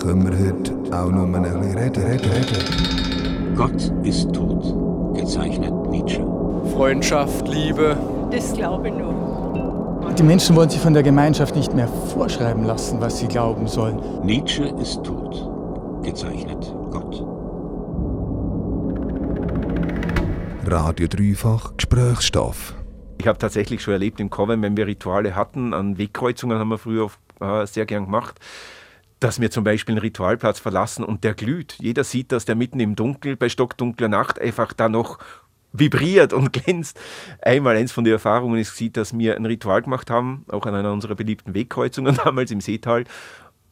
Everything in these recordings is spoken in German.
können wir heute auch noch ein bisschen reden, reden, reden. Gott ist tot, gezeichnet Nietzsche. Freundschaft, Liebe. Das glaube ich nur. Die Menschen wollen sich von der Gemeinschaft nicht mehr vorschreiben lassen, was sie glauben sollen. Nietzsche ist tot, gezeichnet Gott. Radio Dreifach Gesprächsstoff. Ich habe tatsächlich schon erlebt im Coven, wenn wir Rituale hatten, an Wegkreuzungen haben wir früher äh, sehr gern gemacht, dass wir zum Beispiel einen Ritualplatz verlassen und der glüht. Jeder sieht, dass der mitten im Dunkel, bei stockdunkler Nacht, einfach da noch vibriert und glänzt. Einmal eins von den Erfahrungen ist, dass wir ein Ritual gemacht haben, auch an einer unserer beliebten Wegkreuzungen damals im Seetal.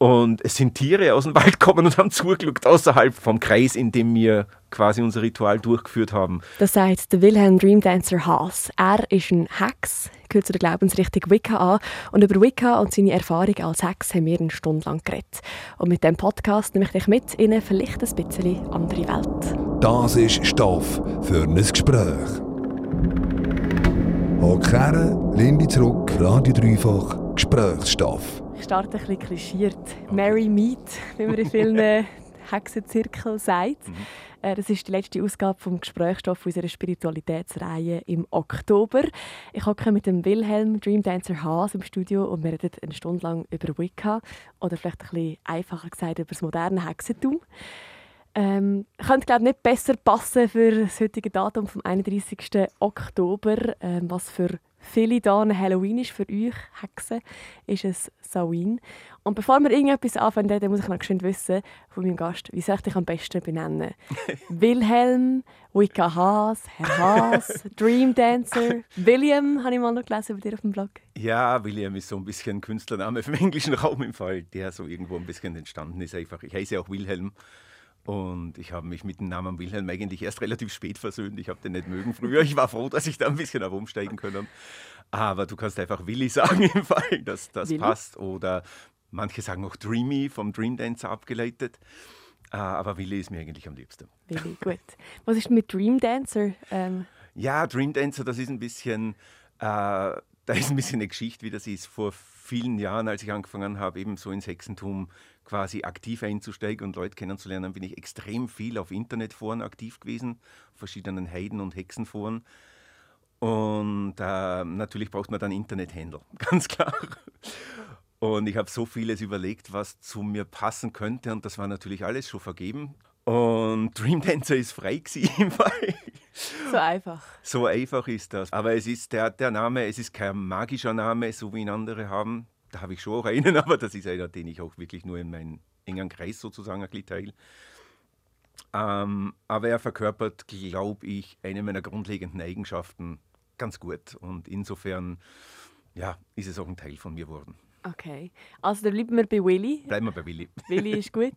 Und es sind Tiere aus dem Wald gekommen und haben zugeschaut außerhalb vom Kreis, in dem wir quasi unser Ritual durchgeführt haben. Das sagt der Wilhelm Dreamdancer Haas. Er ist ein Hex, gehört zu der Glaubensrichtung Wicca an. Und über Wicca und seine Erfahrung als Hex haben wir eine Stunde lang geredet. Und mit diesem Podcast nehme ich dich mit in eine vielleicht ein bisschen andere Welt. Das ist Stoff für ein Gespräch. Hock her, lehn dich zurück, Radio Dreifach Gesprächsstoff. Ich starte ein bisschen klischiert. Mary Meet, wie man in vielen Hexenzirkeln sagt. Mhm. Äh, Das ist die letzte Ausgabe vom Gesprächsstoff unserer Spiritualitätsreihe im Oktober. Ich hocke mit dem Wilhelm Dreamdancer Haas im Studio und wir reden eine Stunde lang über Wicca oder vielleicht ein bisschen einfacher gesagt über das moderne Hexentum. Ähm, könnte glaube nicht besser passen für das heutige Datum vom 31. Oktober, ähm, was für viele da Halloween ist für euch Hexen, ist es Samhain. Und bevor wir irgendetwas anfangen, dann muss ich noch schnell wissen von meinem Gast, wie soll ich dich am besten benennen? Wilhelm, Wicca Haas, Herr Haas, Dream Dancer, William, habe ich mal noch gelesen bei dir auf dem Blog. Ja, William ist so ein bisschen ein Künstlername vom englischen Raum im Fall, der so irgendwo ein bisschen entstanden ist. Einfach. Ich heiße auch Wilhelm. Und ich habe mich mit dem Namen Wilhelm eigentlich erst relativ spät versöhnt. Ich habe den nicht mögen früher. Ich war froh, dass ich da ein bisschen habe umsteigen können. Aber du kannst einfach Willi sagen im Fall, dass das Willi? passt. Oder manche sagen auch Dreamy vom Dream Dancer abgeleitet. Ah, Aber Willi ist mir eigentlich am liebsten. Willi, gut. Was ist mit Dream Dancer? Ähm, Ja, Dream Dancer, das ist ein bisschen, äh, da ist ein bisschen eine Geschichte, wie das ist. Vor vielen Jahren, als ich angefangen habe, eben so ins Hexentum quasi aktiv einzusteigen und Leute kennenzulernen, bin ich extrem viel auf Internetforen aktiv gewesen, verschiedenen Heiden- und Hexenforen. Und äh, natürlich braucht man dann Internethändler, ganz klar. Und ich habe so vieles überlegt, was zu mir passen könnte. Und das war natürlich alles schon vergeben. Und Dream Dancer ist frei gewesen im Fall. so einfach. So einfach ist das. Aber es ist der, der Name, es ist kein magischer Name, so wie ihn andere haben. Da habe ich schon auch einen, aber das ist einer, den ich auch wirklich nur in meinen engen Kreis sozusagen ein bisschen teile. Ähm, aber er verkörpert, glaube ich, eine meiner grundlegenden Eigenschaften ganz gut. Und insofern, ja, ist es auch ein Teil von mir geworden. Okay. Also, dann bleiben wir bei Willy. Bleiben wir bei Willi. Willi ist gut.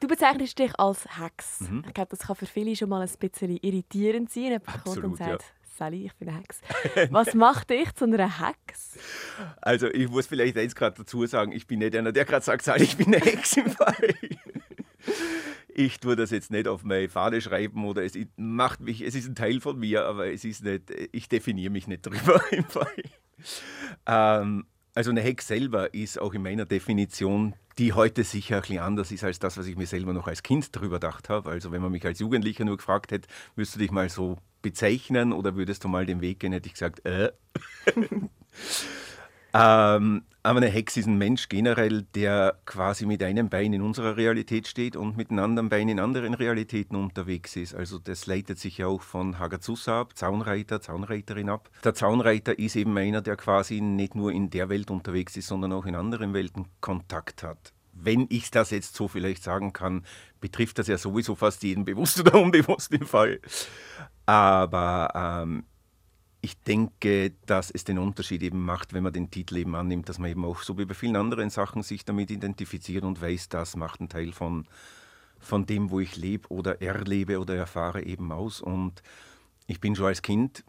Du bezeichnest dich als Hex. Mhm. Ich glaube, das kann für viele schon mal ein bisschen irritierend sein. Jemand kommt und Absolut, ja. Sally, ich bin eine Hex. Was macht dich zu einer Hex? Also ich muss vielleicht eins gerade dazu sagen, ich bin nicht einer, der gerade sagt, Sal, ich bin eine Hex im Fall. Ich tue das jetzt nicht auf meine Fahne schreiben oder es macht mich, es ist ein Teil von mir, aber es ist nicht, ich definiere mich nicht drüber im Fall. Ähm, also eine Hex selber ist auch in meiner Definition, die heute sicher ein bisschen anders ist als das, was ich mir selber noch als Kind drüber gedacht habe. Also wenn man mich als Jugendlicher nur gefragt hätte, würdest du dich mal so bezeichnen oder würdest du mal den Weg gehen, hätte ich gesagt, äh. ähm, aber eine Hex ist ein Mensch generell, der quasi mit einem Bein in unserer Realität steht und mit einem anderen Bein in anderen Realitäten unterwegs ist. Also das leitet sich ja auch von Hagazusa ab, Zaunreiter, Zaunreiterin ab. Der Zaunreiter ist eben einer, der quasi nicht nur in der Welt unterwegs ist, sondern auch in anderen Welten Kontakt hat. Wenn ich das jetzt so vielleicht sagen kann, betrifft das ja sowieso fast jeden, bewusst oder unbewusst im Fall. Aber ähm, ich denke, dass es den Unterschied eben macht, wenn man den Titel eben annimmt, dass man eben auch so wie bei vielen anderen Sachen sich damit identifiziert und weiß, das macht einen Teil von, von dem, wo ich lebe oder erlebe oder erfahre eben aus. Und ich bin schon als Kind,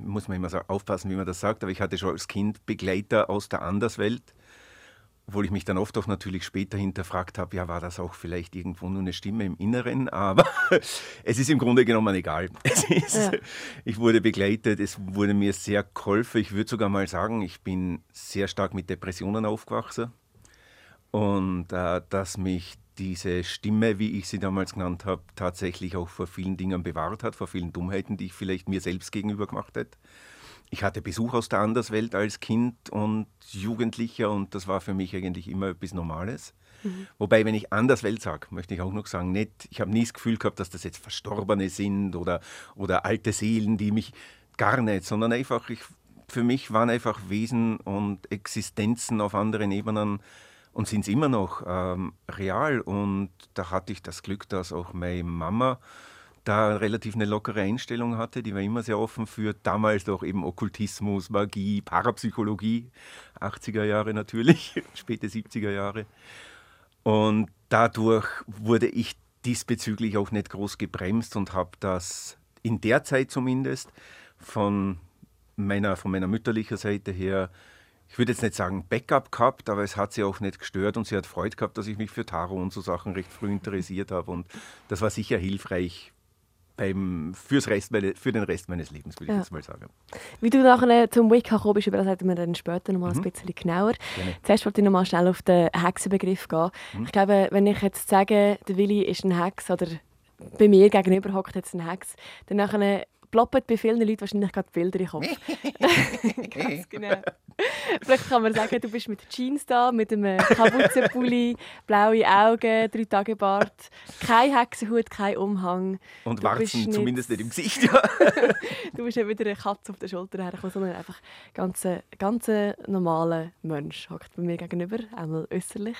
muss man immer sa- aufpassen, wie man das sagt, aber ich hatte schon als Kind Begleiter aus der Anderswelt. Obwohl ich mich dann oft auch natürlich später hinterfragt habe, ja, war das auch vielleicht irgendwo nur eine Stimme im Inneren, aber es ist im Grunde genommen egal. Ist, Ja. Ich wurde begleitet, es wurde mir sehr geholfen. Ich würde sogar mal sagen, ich bin sehr stark mit Depressionen aufgewachsen. und äh, dass mich diese Stimme, wie ich sie damals genannt habe, tatsächlich auch vor vielen Dingen bewahrt hat, vor vielen Dummheiten, die ich vielleicht mir selbst gegenüber gemacht hätte. Ich hatte Besuch aus der Anderswelt als Kind und Jugendlicher und das war für mich eigentlich immer etwas Normales. Mhm. Wobei, wenn ich Anderswelt sage, möchte ich auch noch sagen, nicht, ich habe nie das Gefühl gehabt, dass das jetzt Verstorbene sind oder, oder alte Seelen, die mich gar nicht, sondern einfach, ich, für mich waren einfach Wesen und Existenzen auf anderen Ebenen und sind es immer noch ähm, real. Und da hatte ich das Glück, dass auch meine Mama da relativ eine lockere Einstellung hatte. Die war immer sehr offen für damals doch eben Okkultismus, Magie, Parapsychologie, 80er Jahre natürlich, späte 70er Jahre. Und dadurch wurde ich diesbezüglich auch nicht groß gebremst und habe das in der Zeit zumindest von meiner, von meiner mütterlichen Seite her ich würde jetzt nicht sagen Backup gehabt, aber es hat sie auch nicht gestört und sie hat Freude gehabt, dass ich mich für Tarot und so Sachen recht früh interessiert habe. Und das war sicher hilfreich beim, fürs Rest meine, für den Rest meines Lebens, würde ja. ich jetzt mal sagen. Wie du nachher zum Wicca gekommen bist, über das reden wir dann später noch mal mhm. ein bisschen genauer. Gerne. Zuerst wollte ich noch mal schnell auf den Hexenbegriff gehen. Mhm. Ich glaube, wenn ich jetzt sage, der Willi ist ein Hex oder bei mir gegenüber hockt jetzt ein Hex, dann nachher ploppen bei vielen Leuten wahrscheinlich gerade Bilder in den Kopf. Ganz genau. Vielleicht kann man sagen, du bist mit Jeans da, mit einem Kapuzenpulli, blaue Augen, drei Tage Bart, kein Hexenhut, kein Umhang. Und du Warzen nicht, zumindest nicht im Gesicht, ja. du bist ja wieder eine Katze auf der Schulter hergekommen, sondern einfach ganz, ganz normaler Mensch, hockt bei mir gegenüber, einmal äußerlich.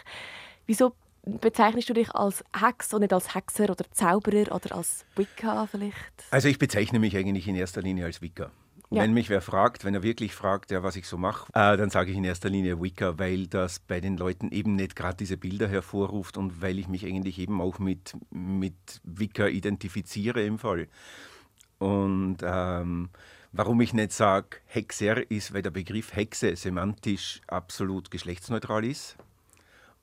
Wieso bezeichnest du dich als Hex und nicht als Hexer oder Zauberer oder als Wicca vielleicht? Also ich bezeichne mich eigentlich in erster Linie als Wicca. Ja. Wenn mich wer fragt, wenn er wirklich fragt, ja, was ich so mache, äh, dann sage ich in erster Linie Wicca, weil das bei den Leuten eben nicht gerade diese Bilder hervorruft und weil ich mich eigentlich eben auch mit, mit Wicca identifiziere im Fall. Und ähm, warum ich nicht sage Hexer ist, weil der Begriff Hexe semantisch absolut geschlechtsneutral ist.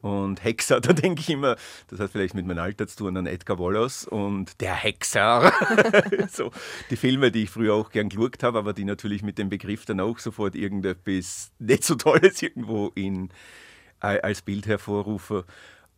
Und Hexer, da denke ich immer, das hat vielleicht mit meinem Alter zu tun, an Edgar Wallace und der Hexer. so, die Filme, die ich früher auch gern geschaut habe, aber die natürlich mit dem Begriff dann auch sofort irgendetwas nicht so Tolles irgendwo in, als Bild hervorrufen.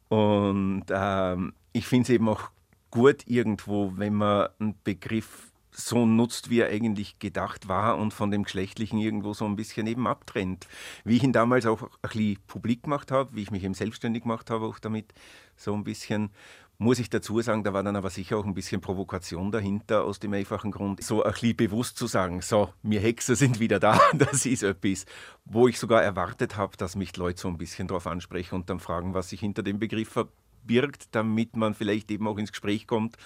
Und ähm, ich finde es eben auch gut irgendwo, wenn man einen Begriff so nutzt, wie er eigentlich gedacht war und von dem Geschlechtlichen irgendwo so ein bisschen eben abtrennt. Wie ich ihn damals auch ein bisschen publik gemacht habe, wie ich mich eben selbstständig gemacht habe, auch damit so ein bisschen, muss ich dazu sagen, da war dann aber sicher auch ein bisschen Provokation dahinter, aus dem einfachen Grund, so ein bisschen bewusst zu sagen, so, wir Hexer sind wieder da, das ist etwas, wo ich sogar erwartet habe, dass mich die Leute so ein bisschen darauf ansprechen und dann fragen, was sich hinter dem Begriff verbirgt, damit man vielleicht eben auch ins Gespräch kommt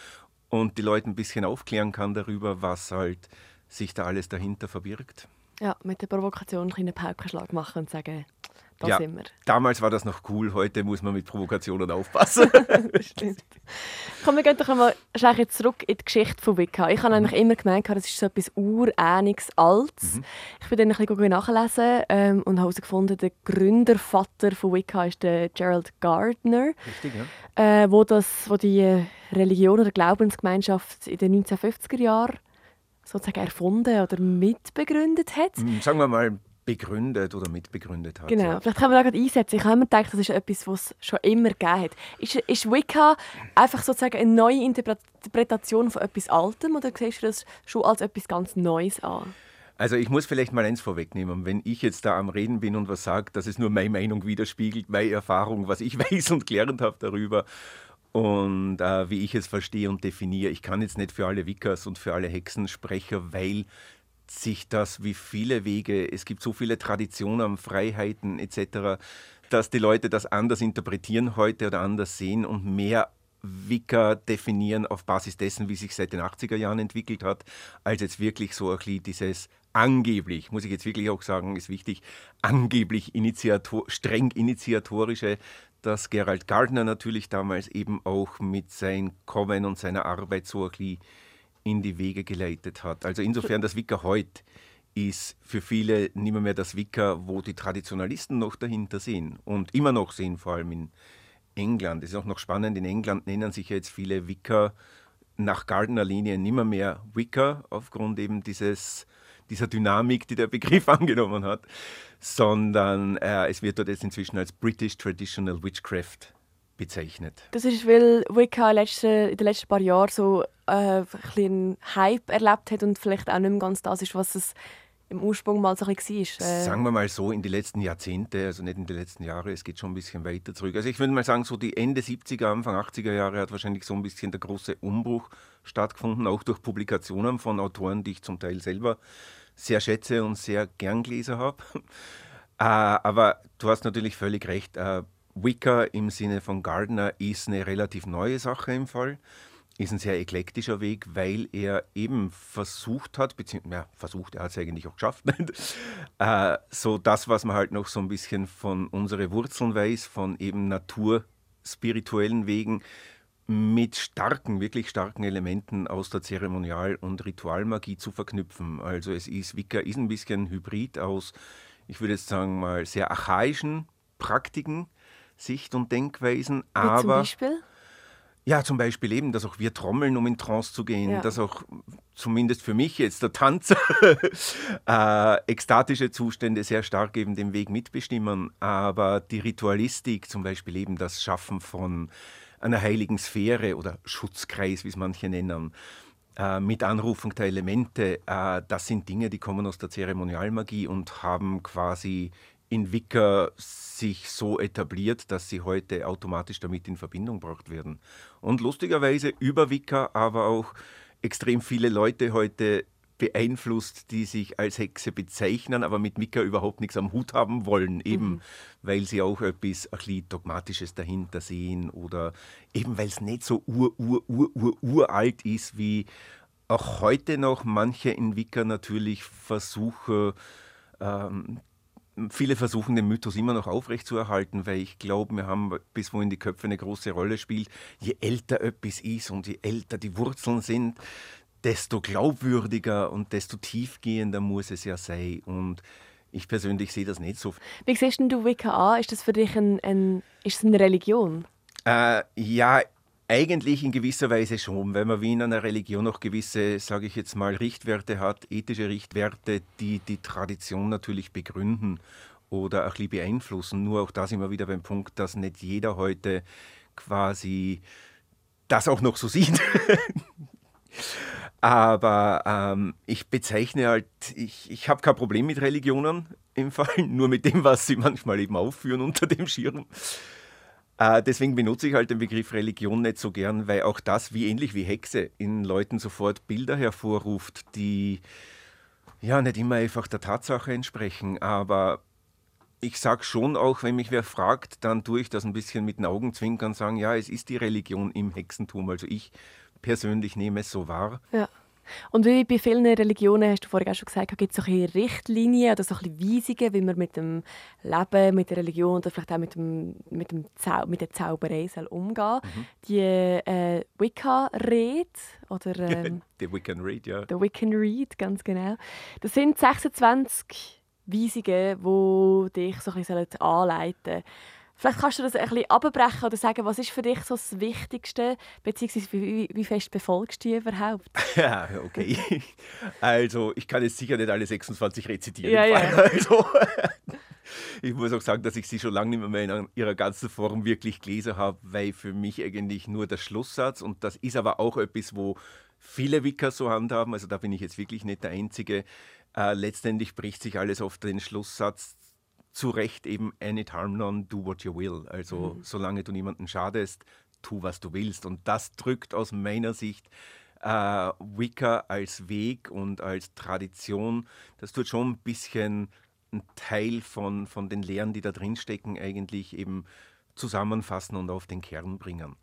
und die Leute ein bisschen aufklären kann darüber, was halt sich da alles dahinter verbirgt. Ja, mit der Provokation einen Paukenschlag machen und sagen, da ja, sind wir. Damals war das noch cool, heute muss man mit Provokationen aufpassen. Stimmt. Komm, wir gehen doch einmal zurück in die Geschichte von Wicca. Ich habe eigentlich immer gemeint, das ist so etwas urähnliches Altes. Mhm. Ich bin dann ein bisschen nachlesen ähm, und habe herausgefunden, der Gründervater von Wicca ist der Gerald Gardner. Richtig, ja. Äh, wo, das, wo die Religion oder Glaubensgemeinschaft in den 1950er Jahren sozusagen erfunden oder mitbegründet hat. Mhm, sagen wir mal begründet oder mitbegründet hat. Genau, vielleicht können wir da gerade einsetzen. Ich habe immer gedacht, das ist etwas, was es schon immer gegeben hat. Ist, ist Wicca einfach sozusagen eine neue Interpretation von etwas Altem oder siehst du das schon als etwas ganz Neues an? Also ich muss vielleicht mal eins vorwegnehmen. Wenn ich jetzt da am Reden bin und was sage, dass es nur meine Meinung widerspiegelt, meine Erfahrung, was ich weiß und gelernt habe darüber und äh, wie ich es verstehe und definiere. Ich kann jetzt nicht für alle Wickers und für alle Hexen sprechen, weil sich das wie viele Wege, es gibt so viele Traditionen, Freiheiten etc., dass die Leute das anders interpretieren heute oder anders sehen und mehr Wicca definieren auf Basis dessen, wie sich seit den 80er Jahren entwickelt hat, als jetzt wirklich so ein dieses angeblich, muss ich jetzt wirklich auch sagen, ist wichtig, angeblich Initiator, streng initiatorische, das Gerald Gardner natürlich damals eben auch mit seinem Kommen und seiner Arbeit so ein bisschen in die Wege geleitet hat. Also insofern das Wicca heute ist für viele nicht mehr, mehr das Wicca, wo die Traditionalisten noch dahinter sehen und immer noch sehen, vor allem in England. Es ist auch noch spannend, in England nennen sich jetzt viele Wicca nach Gardner Linie nimmer mehr Wicca aufgrund eben dieses dieser Dynamik, die der Begriff angenommen hat, sondern äh, es wird dort jetzt inzwischen als British Traditional Witchcraft bezeichnet. Das ist, weil Wicca in den letzten paar Jahren so äh, ein Hype erlebt hat und vielleicht auch nicht mehr ganz das ist, was es im Ursprung mal so ein bisschen war. Äh Sagen wir mal so, in den letzten Jahrzehnten, also nicht in den letzten Jahren, es geht schon ein bisschen weiter zurück. Also ich würde mal sagen, so die Ende 70er, Anfang 80er Jahre hat wahrscheinlich so ein bisschen der große Umbruch stattgefunden, auch durch Publikationen von Autoren, die ich zum Teil selber sehr schätze und sehr gern gelesen habe. äh, aber du hast natürlich völlig recht, äh, Wicca im Sinne von Gardner ist eine relativ neue Sache im Fall ist ein sehr eklektischer Weg, weil er eben versucht hat, beziehungsweise ja, versucht, er hat es eigentlich auch geschafft, äh, so das, was man halt noch so ein bisschen von unseren Wurzeln weiß, von eben naturspirituellen Wegen, mit starken, wirklich starken Elementen aus der Zeremonial- und Ritualmagie zu verknüpfen. Also es ist, Wicca ist ein bisschen Hybrid aus, ich würde jetzt sagen mal, sehr archaischen Praktiken, Sicht- und Denkweisen, Wie aber... Zum Beispiel? Ja, zum Beispiel eben, dass auch wir trommeln, um in Trance zu gehen, ja. dass auch zumindest für mich jetzt der Tanz äh, ekstatische Zustände sehr stark eben den Weg mitbestimmen. Aber die Ritualistik, zum Beispiel eben das Schaffen von einer heiligen Sphäre oder Schutzkreis, wie es manche nennen, äh, mit Anrufung der Elemente, äh, das sind Dinge, die kommen aus der Zeremonialmagie und haben quasi in Wicker sich so etabliert, dass sie heute automatisch damit in Verbindung gebracht werden. Und lustigerweise über Wicker aber auch extrem viele Leute heute beeinflusst, die sich als Hexe bezeichnen, aber mit Wicca überhaupt nichts am Hut haben wollen, eben mhm. weil sie auch etwas ein Dogmatisches dahinter sehen oder eben weil es nicht so ur, ur, ur, ur, uralt ist, wie auch heute noch manche in Wicca natürlich versuchen, ähm, viele versuchen den Mythos immer noch aufrechtzuerhalten, weil ich glaube, wir haben bis wohin die Köpfe eine große Rolle spielt. Je älter etwas ist und je älter die Wurzeln sind, desto glaubwürdiger und desto tiefgehender muss es ja sein. Und ich persönlich sehe das nicht so. Wie siehst du Wicca an? Ist das für dich ein, ein ist eine Religion? Äh, ja, eigentlich in gewisser Weise schon, weil man wie in einer Religion noch gewisse, sage ich jetzt mal, Richtwerte hat, ethische Richtwerte, die die Tradition natürlich begründen oder ein bisschen beeinflussen. Nur auch da sind wir wieder beim Punkt, dass nicht jeder heute quasi das auch noch so sieht. Aber ähm, ich bezeichne halt, ich, ich habe kein Problem mit Religionen im Fall, nur mit dem, was sie manchmal eben aufführen unter dem Schirm. Äh, deswegen benutze ich halt den Begriff Religion nicht so gern, weil auch das, wie ähnlich wie Hexe, in Leuten sofort Bilder hervorruft, die ja nicht immer einfach der Tatsache entsprechen. Aber ich sage schon auch, wenn mich wer fragt, dann tue ich das ein bisschen mit den Augenzwinkern sagen, ja, es ist die Religion im Hexentum. Also ich persönlich nehme es so wahr. Ja. Und wie bei vielen Religionen, hast du vorhin auch schon gesagt, gibt es so ein Richtlinien oder so ein Weisungen, wie man mit dem Leben, mit der Religion oder vielleicht auch mit, dem, mit, dem Zau mit der Zauberei soll umgehen mhm. Die äh, Wicca-Rede oder... Ähm, die Wiccan Read, ja. Der Wiccan Read, ganz genau. Das sind 26 Weisungen, die dich so ein bisschen anleiten sollen. Vielleicht kannst du das ein bisschen abbrechen oder sagen, was ist für dich so das Wichtigste, beziehungsweise wie, wie fest befolgst du die überhaupt? Ja, okay. Also, ich kann jetzt sicher nicht alle 26 rezitieren. Ja, ja. Also, ich muss auch sagen, dass ich sie schon lange nicht mehr in ihrer ganzen Form wirklich gelesen habe, weil für mich eigentlich nur der Schlusssatz, und das ist aber auch etwas, wo viele Wicker so handhaben, also da bin ich jetzt wirklich nicht der Einzige, äh, letztendlich bricht sich alles auf den Schlusssatz zu Recht eben any harm none, do what you will. Also mhm. solange du niemanden schadest, tu was du willst. Und das drückt aus meiner Sicht äh, Wicca als Weg und als Tradition, das tut schon ein bisschen ein Teil von, von den Lehren, die da drin stecken, eigentlich eben zusammenfassen und auf den Kern bringen.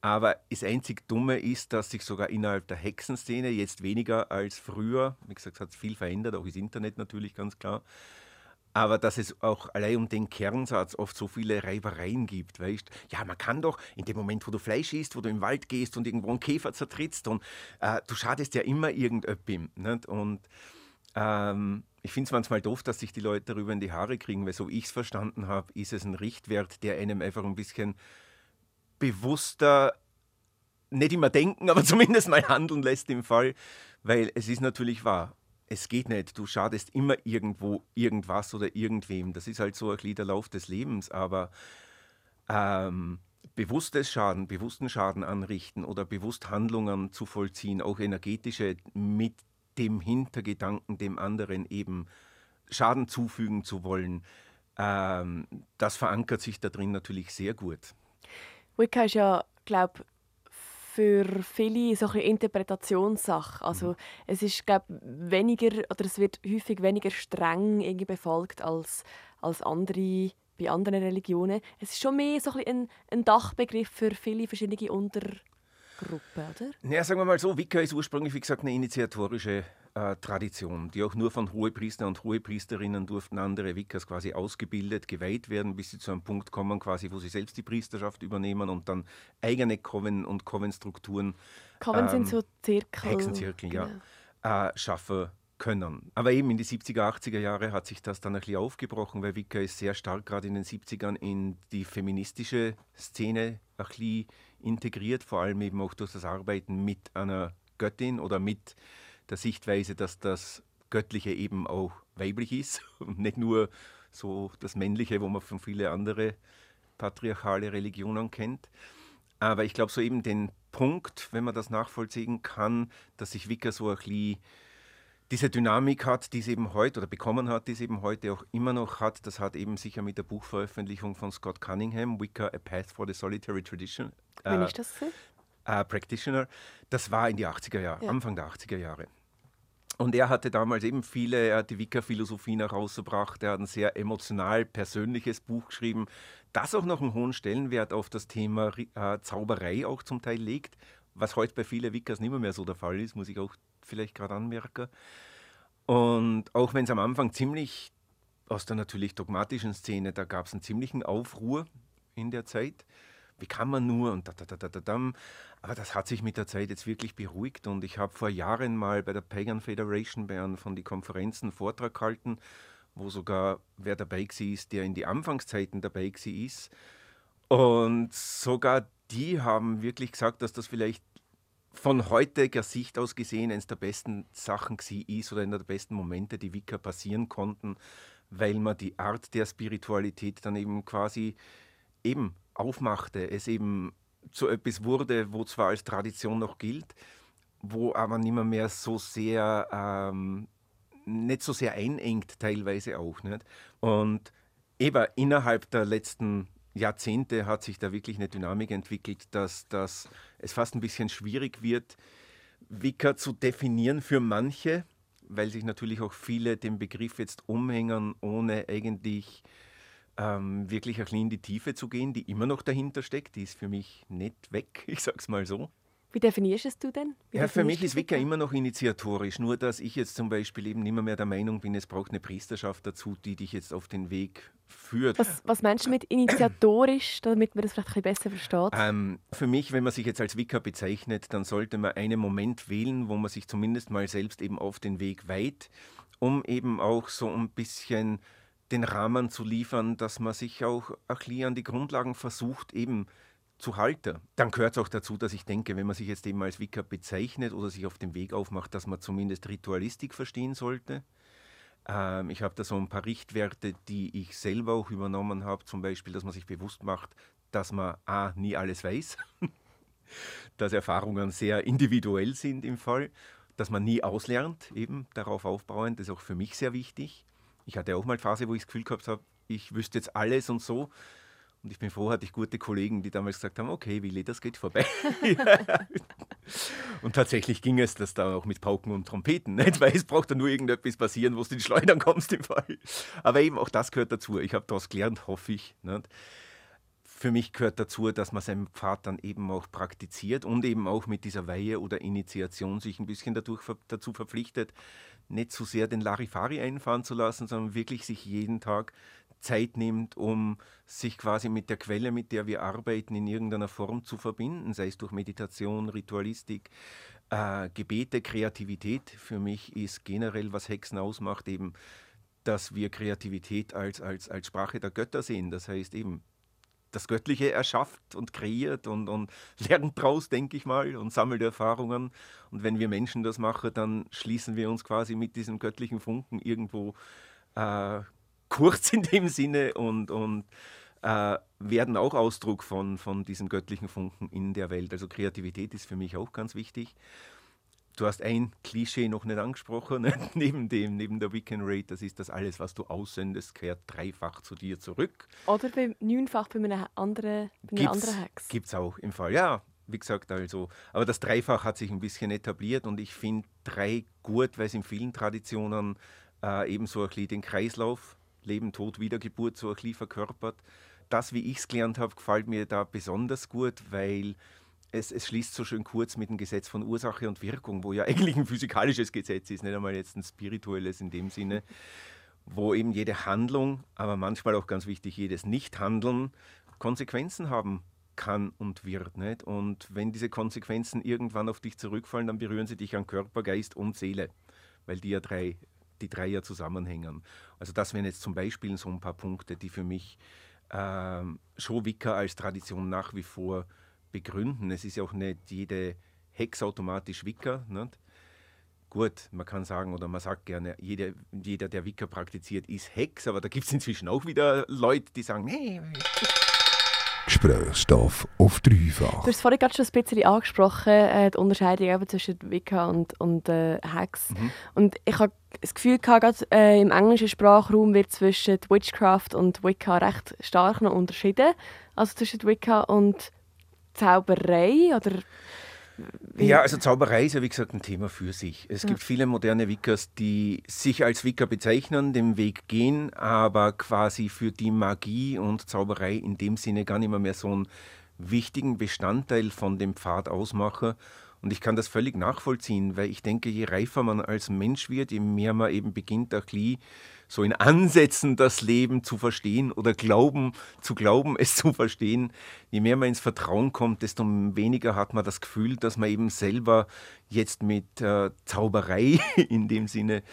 Aber das einzig Dumme ist, dass sich sogar innerhalb der Hexenszene jetzt weniger als früher, wie gesagt, es hat viel verändert, auch das Internet natürlich ganz klar, aber dass es auch allein um den Kernsatz oft so viele Reibereien gibt, weißt? Ja, man kann doch in dem Moment, wo du Fleisch isst, wo du im Wald gehst und irgendwo einen Käfer zertrittst und äh, du schadest ja immer irgendetwas. Nicht? Und ähm, ich finde es manchmal doof, dass sich die Leute darüber in die Haare kriegen, weil so wie ich es verstanden habe, ist es ein Richtwert, der einem einfach ein bisschen bewusster, nicht immer denken, aber zumindest mal handeln lässt im Fall, weil es ist natürlich wahr es geht nicht. Du schadest immer irgendwo irgendwas oder irgendwem. Das ist halt so ein der Lauf des Lebens. Aber ähm, bewusstes Schaden, bewussten Schaden anrichten oder bewusst Handlungen zu vollziehen, auch energetische, mit dem Hintergedanken dem anderen eben Schaden zufügen zu wollen, ähm, das verankert sich da drin natürlich sehr gut. Wicca ist ja, glaube für viele so eine Interpretationssache. Also mhm. es ist glaube weniger oder es wird häufig weniger streng irgendwie befolgt als, als andere bei anderen Religionen. Es ist schon mehr so ein, ein Dachbegriff für viele verschiedene Untergruppen, oder? Ja, sagen wir mal so, Wicca ist ursprünglich, wie gesagt, eine initiatorische äh, Tradition, die auch nur von Hohepriester und Hohepriesterinnen durften andere Wiccas quasi ausgebildet, geweiht werden, bis sie zu einem Punkt kommen, quasi, wo sie selbst die Priesterschaft übernehmen und dann eigene Coven und Coven-Strukturen. Coven ähm, sind so Zirkel. Hexenzirkel, genau. ja. Äh, schaffen können. Aber eben in die 70er, 80er Jahre hat sich das dann ein bisschen aufgebrochen, weil Wicca ist sehr stark gerade in den 70ern in die feministische Szene ein bisschen integriert, vor allem eben auch durch das Arbeiten mit einer Göttin oder mit der Sichtweise, dass das Göttliche eben auch weiblich ist und nicht nur so das Männliche, wo man von vielen anderen patriarchale Religionen kennt. Aber ich glaube, so eben den Punkt, wenn man das nachvollziehen kann, dass sich Wicca so ein bisschen diese Dynamik hat, die es eben heute oder bekommen hat, die es eben heute auch immer noch hat, das hat eben sicher mit der Buchveröffentlichung von Scott Cunningham, Wicca, A Path for the Solitary Tradition. Wenn äh, ich das sehe? Äh, Practitioner. Das war in die 80er Jahre, ja. Anfang der 80er Jahre. Und er hatte damals eben viele, er hat die Wicca-Philosophie nach rausgebracht, er hat ein sehr emotional persönliches Buch geschrieben, das auch noch einen hohen Stellenwert auf das Thema äh, Zauberei auch zum Teil legt, was heute bei vielen Wiccas nicht mehr, mehr so der Fall ist, muss ich auch vielleicht gerade anmerken. Und auch wenn es am Anfang ziemlich aus der natürlich dogmatischen Szene, da gab es einen ziemlichen Aufruhr in der Zeit. Wie kann man nur und da, da, da, da, da, Aber das hat sich mit der Zeit jetzt wirklich beruhigt und ich habe vor Jahren mal bei der Pagan Federation einem von den Konferenzen einen Vortrag gehalten, wo sogar wer dabei ist, der in die Anfangszeiten dabei ist. Und sogar die haben wirklich gesagt, dass das vielleicht von heutiger Sicht aus gesehen eines der besten Sachen ist oder einer der besten Momente, die Wicca passieren konnten, weil man die Art der Spiritualität dann eben quasi eben aufmachte, es eben zu etwas wurde, wo zwar als Tradition noch gilt, wo aber nicht mehr, mehr so sehr, ähm, nicht so sehr einengt teilweise auch. Nicht? Und eben innerhalb der letzten Jahrzehnte hat sich da wirklich eine Dynamik entwickelt, dass, dass es fast ein bisschen schwierig wird, Wicca zu definieren für manche, weil sich natürlich auch viele den Begriff jetzt umhängen, ohne eigentlich ähm, wirklich ein bisschen in die Tiefe zu gehen, die immer noch dahinter steckt. Die ist für mich nicht weg, ich sag's mal so. Wie definierst es du denn? Wie ja, für mich ist Wicca immer noch initiatorisch, nur dass ich jetzt zum Beispiel eben nicht mehr der Meinung bin, es braucht eine Priesterschaft dazu, die dich jetzt auf den Weg führt. Was, was meinst du mit initiatorisch, damit man das vielleicht ein bisschen besser versteht? Ähm, für mich, wenn man sich jetzt als Wicca bezeichnet, dann sollte man einen Moment wählen, wo man sich zumindest mal selbst eben auf den Weg weiht, um eben auch so ein bisschen den Rahmen zu liefern, dass man sich auch ein an die Grundlagen versucht, eben zu halten. Dann gehört es auch dazu, dass ich denke, wenn man sich jetzt eben als Wicca bezeichnet oder sich auf den Weg aufmacht, dass man zumindest Ritualistik verstehen sollte. Ähm, ich habe da so ein paar Richtwerte, die ich selber auch übernommen habe, zum Beispiel, dass man sich bewusst macht, dass man A, nie alles weiß, dass Erfahrungen sehr individuell sind im Fall, dass man nie auslernt, eben darauf aufbauend, das ist auch für mich sehr wichtig. Ich hatte auch mal eine Phase, wo ich das Gefühl gehabt habe, ich wüsste jetzt alles und so. Und ich bin froh, hatte ich gute Kollegen, die damals gesagt haben, okay, Willi, das geht vorbei. und tatsächlich ging es das da auch mit Pauken und Trompeten, nicht? weil es braucht dann nur irgendetwas passieren, wo du in Schleudern kommst im Fall. Aber eben auch das gehört dazu. Ich habe daraus gelernt, hoffe ich. Nicht? Für mich gehört dazu, dass man seinen Pfad dann eben auch praktiziert und eben auch mit dieser Weihe oder Initiation sich ein bisschen dadurch, dazu verpflichtet, nicht zu sehr den Larifari einfahren zu lassen, sondern wirklich sich jeden Tag Zeit nimmt, um sich quasi mit der Quelle, mit der wir arbeiten, in irgendeiner Form zu verbinden, sei es durch Meditation, Ritualistik, äh, Gebete, Kreativität. Für mich ist generell, was Hexen ausmacht, eben, dass wir Kreativität als, als, als Sprache der Götter sehen. Das heißt eben, das Göttliche erschafft und kreiert und, und lernt draus, denke ich mal, und sammelt Erfahrungen. Und wenn wir Menschen das machen, dann schließen wir uns quasi mit diesem göttlichen Funken irgendwo äh, kurz in dem Sinne und, und äh, werden auch Ausdruck von, von diesem göttlichen Funken in der Welt. Also Kreativität ist für mich auch ganz wichtig. Du hast ein Klischee noch nicht angesprochen, ne? neben dem, neben der Weekend Rate, das ist das alles, was du aussendest, kehrt dreifach zu dir zurück. Oder bei, neunfach bei einem anderen, bei einer Gibt's- anderen Hex. Gibt es auch im Fall, ja. Wie gesagt, also, aber das Dreifach hat sich ein bisschen etabliert und ich finde drei gut, weil es in vielen Traditionen äh, eben so ein bisschen den Kreislauf, Leben, Tod, Wiedergeburt so ein bisschen verkörpert. Das, wie ich es gelernt habe, gefällt mir da besonders gut, weil es, es schließt so schön kurz mit dem Gesetz von Ursache und Wirkung, wo ja eigentlich ein physikalisches Gesetz ist, nicht einmal jetzt ein spirituelles in dem Sinne, wo eben jede Handlung, aber manchmal auch ganz wichtig, jedes Nichthandeln Konsequenzen haben kann und wird. Nicht? Und wenn diese Konsequenzen irgendwann auf dich zurückfallen, dann berühren sie dich an Körper, Geist und Seele, weil die ja drei, die drei ja zusammenhängen. Also das wären jetzt zum Beispiel so ein paar Punkte, die für mich schon Wicca als Tradition nach wie vor begründen. Es ist ja auch nicht jede Hex automatisch Wicca. Nicht? Gut, man kann sagen oder man sagt gerne, jeder, jeder der Wicca praktiziert, ist Hex, aber da gibt es inzwischen auch wieder Leute, die sagen, nee, Gesprächsstoff auf dreifach. Du hast vorhin gerade schon ein bisschen angesprochen, äh, die Unterscheidung eben zwischen Wicca und, und äh, Hex. Mhm. Und ich habe das Gefühl, gehabt, gerade, äh, im englischen Sprachraum wird zwischen Witchcraft und Wicca recht stark noch unterschieden. Also zwischen Wicca und Zauberei oder Ja, also Zauberei ist ja wie gesagt ein Thema für sich. Es gibt viele moderne Wiccas, die sich als Wicca bezeichnen, den Weg gehen, aber quasi für die Magie und Zauberei in dem Sinne gar nicht mehr, mehr so einen wichtigen Bestandteil von dem Pfad ausmachen. Und ich kann das völlig nachvollziehen, weil ich denke, je reifer man als Mensch wird, je mehr man eben beginnt, auch so in Ansätzen das Leben zu verstehen oder glauben, zu glauben, es zu verstehen, je mehr man ins Vertrauen kommt, desto weniger hat man das Gefühl, dass man eben selber jetzt mit äh, Zauberei in dem Sinne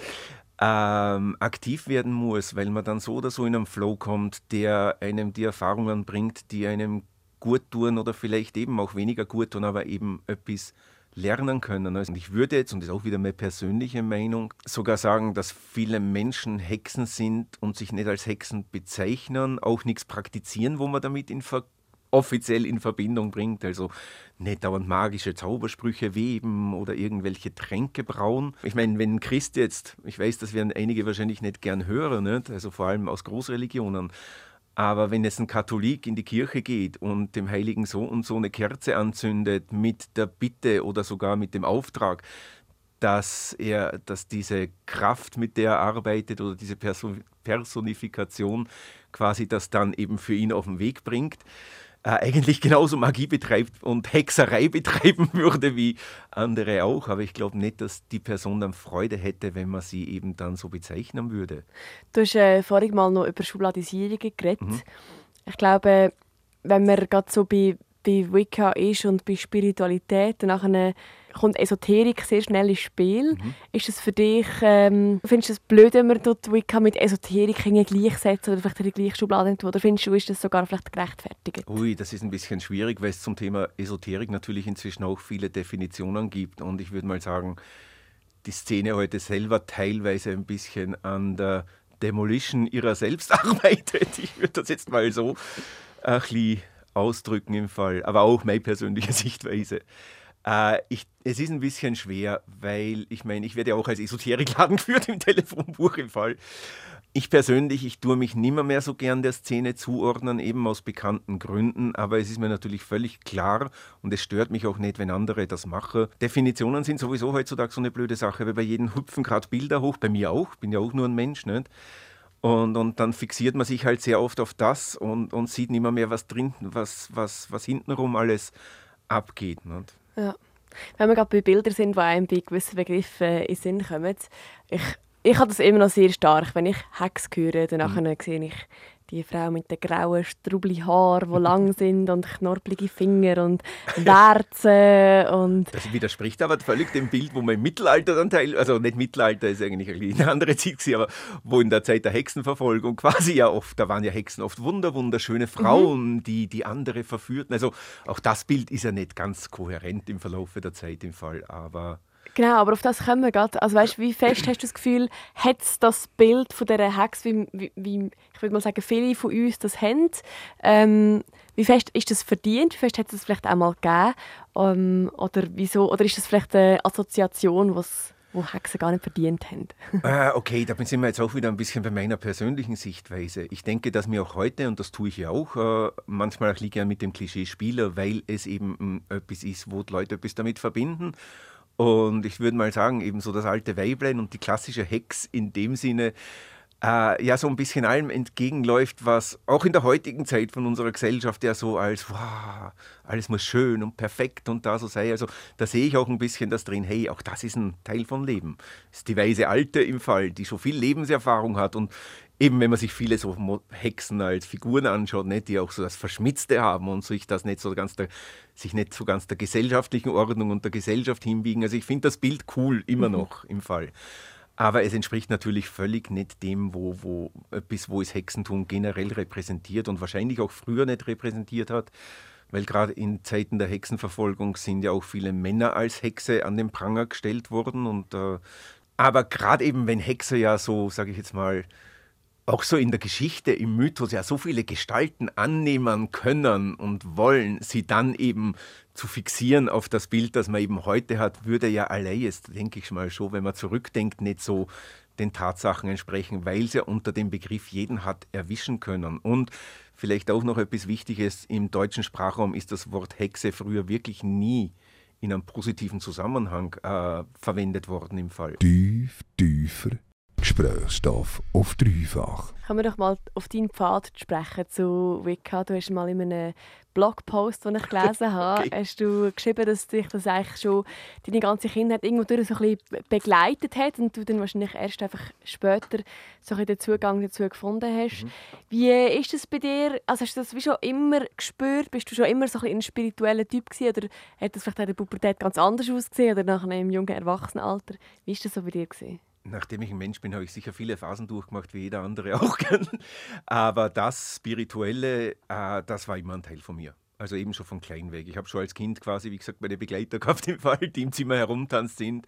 ähm, aktiv werden muss, weil man dann so oder so in einen Flow kommt, der einem die Erfahrungen bringt, die einem gut tun oder vielleicht eben auch weniger gut tun, aber eben etwas lernen können. Also ich würde jetzt, und das ist auch wieder meine persönliche Meinung, sogar sagen, dass viele Menschen Hexen sind und sich nicht als Hexen bezeichnen, auch nichts praktizieren, wo man damit in Ver offiziell in Verbindung bringt. Also nicht dauernd magische Zaubersprüche weben oder irgendwelche Tränke brauen. Ich meine, wenn ein Christ jetzt, ich weiß, das werden einige wahrscheinlich nicht gern hören, nicht? also vor allem aus Großreligionen, aber wenn jetzt ein Katholik in die Kirche geht und dem Heiligen so und so eine Kerze anzündet mit der Bitte oder sogar mit dem Auftrag, dass er, dass diese Kraft, mit der er arbeitet oder diese Person Personifikation quasi das dann eben für ihn auf den Weg bringt, äh, eigentlich genauso Magie betreibt und Hexerei betreiben würde wie andere auch. Aber ich glaube nicht, dass die Person dann Freude hätte, wenn man sie eben dann so bezeichnen würde. Du hast äh, vorhin mal noch über Schubladisierungen geredet. Mhm. Ich glaube, wenn man gerade so bei, bei Wicca ist und bei Spiritualität, dann nachher kommt Esoterik sehr schnell ins Spiel. Mhm. Ist es für dich, ähm, findest du es blöd, wenn man dort Wicca mit Esoterik gleichsetzt oder vielleicht in die gleiche Schublade nimmt? Oder findest du, ist das sogar vielleicht gerechtfertigt? Ui, das ist ein bisschen schwierig, weil es zum Thema Esoterik natürlich inzwischen auch viele Definitionen gibt. Und ich würde mal sagen, die Szene heute selber teilweise ein bisschen an der Demolition ihrer selbst arbeitet. Ich würde das jetzt mal so ein bisschen ausdrücken im Fall, aber auch meine persönliche Sichtweise. Äh, ich, es ist ein bisschen schwer, weil ich meine, ich werde ja auch als Esoterikladen geführt im Telefonbuch im Fall. Ich persönlich, ich tue mich nimmer mehr so gern der Szene zuordnen, eben aus bekannten Gründen, aber es ist mir natürlich völlig klar und es stört mich auch nicht, wenn andere das machen. Definitionen sind sowieso heutzutage so eine blöde Sache, weil bei jedem hüpfen gerade Bilder hoch, bei mir auch, bin ja auch nur ein Mensch, nicht? Und, und dann fixiert man sich halt sehr oft auf das und, und sieht nicht mehr, mehr was drin, was, was, was hintenrum alles abgeht. Nicht? Ja. Wenn wir gerade bei Bildern sind, die einem bei gewissen Begriffen äh, in den Sinn kommen, ich, ich habe das immer noch sehr stark. Wenn ich Hex höre, dann nachher sehe ich die Frau mit den grauen, strubli Haaren, die lang sind und knorpelige Finger und Warzen und... Das widerspricht aber völlig dem Bild, wo man im Mittelalter dann teil, also nicht Mittelalter ist eigentlich eine andere Zeit gewesen, aber wo in der Zeit der Hexenverfolgung quasi ja oft, da waren ja Hexen oft wunder, wunderschöne Frauen, mhm. die die andere verführten. Also auch das Bild ist ja nicht ganz kohärent im Verlauf der Zeit im Fall, aber Genau, aber auf das kommen wir gerade. Also weißt, wie fest hast du das Gefühl, hat das Bild von dieser Hex, wie, wie, wie, ich würde mal sagen, viele von uns das haben, ähm, wie fest ist das verdient? Wie fest hat es vielleicht auch mal gegeben? Ähm, oder, wieso, oder ist das vielleicht eine Assoziation, was wo Hexen gar nicht verdient haben. äh, okay, da sind wir jetzt auch wieder ein bisschen bei meiner persönlichen Sichtweise. Ich denke, dass mir auch heute, und das tue ich ja auch, äh, manchmal auch liege mit dem Klischee Spieler, weil es eben äh, etwas ist, wo die Leute etwas damit verbinden. Und ich würde mal sagen, eben so das alte Weiblein und die klassische Hex in dem Sinne, äh, ja so ein bisschen allem entgegenläuft, was auch in der heutigen Zeit von unserer Gesellschaft ja so als, wow, alles muss schön und perfekt und da so sei. Also da sehe ich auch ein bisschen das drin, hey, auch das ist ein Teil vom Leben. Das ist die weise Alte im Fall, die schon viel Lebenserfahrung hat und eben wenn man sich viele so Hexen als Figuren anschaut, nicht, die auch so das Verschmitzte haben und sich das nicht so ganz der, sich nicht so ganz der gesellschaftlichen Ordnung und der Gesellschaft hinbiegen. Also ich finde das Bild cool immer mhm. noch im Fall. Aber es entspricht natürlich völlig nicht dem, wo, wo etwas, wo es Hexentum generell repräsentiert und wahrscheinlich auch früher nicht repräsentiert hat. Weil gerade in Zeiten der Hexenverfolgung sind ja auch viele Männer als Hexe an den Pranger gestellt worden. Und, äh, aber gerade eben, wenn Hexe ja so, sage ich jetzt mal, auch so in der Geschichte, im Mythos ja so viele Gestalten annehmen können und wollen, sie dann eben zu fixieren auf das Bild, das man eben heute hat, würde ja jetzt, denke ich mal schon, wenn man zurückdenkt, nicht so den Tatsachen entsprechen, weil es ja unter dem Begriff jeden hat erwischen können. Und vielleicht auch noch etwas Wichtiges, im deutschen Sprachraum ist das Wort Hexe früher wirklich nie in einem positiven Zusammenhang äh, verwendet worden im Fall. Tief, tiefer Gesprächsstoff auf dreifach. Kommen wir doch mal auf deinen Pfad sprechen zu Wicca. Du hast mal in einem Blogpost, den ich gelesen habe, okay. hast du geschrieben, dass dich das eigentlich schon deine ganze Kindheit irgendwo durch so ein bisschen begleitet hat und du dann wahrscheinlich erst einfach später so ein den Zugang dazu gefunden hast. Mhm. Wie ist das bei dir? Also hast du das wie schon immer gespürt? Bist du schon immer so ein, ein spiritueller Typ gewesen, oder hat das vielleicht in der Pubertät ganz anders ausgesehen oder nach einem jungen Erwachsenenalter? Wie ist das so bei dir gewesen? Nachdem ich ein Mensch bin, habe ich sicher viele Phasen durchgemacht, wie jeder andere auch. Aber das Spirituelle, äh, das war immer ein Teil von mir. Also eben schon von klein weg. Ich habe schon als Kind quasi, wie gesagt, meine Begleiter gehabt im Fall, die im Zimmer herumtanzt sind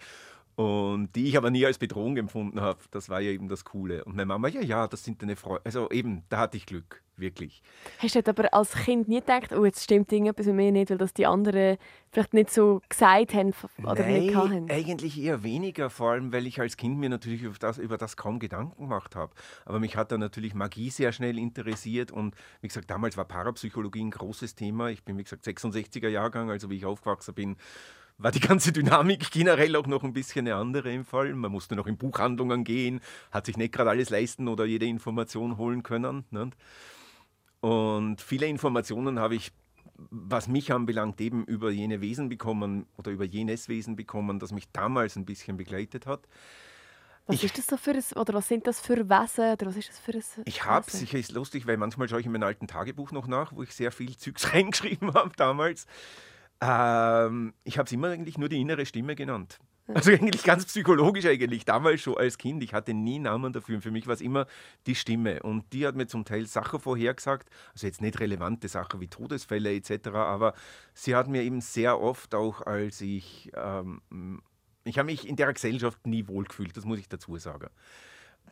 und die ich aber nie als Bedrohung empfunden habe. Das war ja eben das Coole. Und meine Mama, ja, ja, das sind deine Freunde. Also eben, da hatte ich Glück, wirklich. Hast du aber als Kind nie gedacht, oh, jetzt stimmt irgendetwas mit mir nicht, weil das die anderen vielleicht nicht so gesagt haben oder Nein, nicht haben? eigentlich eher weniger, vor allem, weil ich als Kind mir natürlich über das, über das kaum Gedanken gemacht habe. Aber mich hat da natürlich Magie sehr schnell interessiert und wie gesagt, damals war Parapsychologie ein großes Thema. Ich bin, wie gesagt, 66er Jahrgang, also wie ich aufgewachsen bin, war die ganze Dynamik generell auch noch ein bisschen eine andere im Fall. Man musste noch in Buchhandlungen gehen, hat sich nicht gerade alles leisten oder jede Information holen können. Nicht? Und viele Informationen habe ich, was mich anbelangt, eben über jene Wesen bekommen oder über jenes Wesen bekommen, das mich damals ein bisschen begleitet hat. Was ich, ist das so für ein, oder was sind das für Wesen oder was ist das für ein Ich habe sicher ist lustig, weil manchmal schaue ich in mein alten Tagebuch noch nach, wo ich sehr viel Zeugs reingeschrieben habe damals. Ähm, ich habe es immer eigentlich nur die innere Stimme genannt. Also eigentlich ganz psychologisch eigentlich, damals schon als Kind. Ich hatte nie Namen dafür. Für mich war es immer die Stimme. Und die hat mir zum Teil Sachen vorhergesagt, also jetzt nicht relevante Sachen wie Todesfälle etc., aber sie hat mir eben sehr oft auch, als ich, ähm, ich habe mich in der Gesellschaft nie wohlgefühlt, das muss ich dazu sagen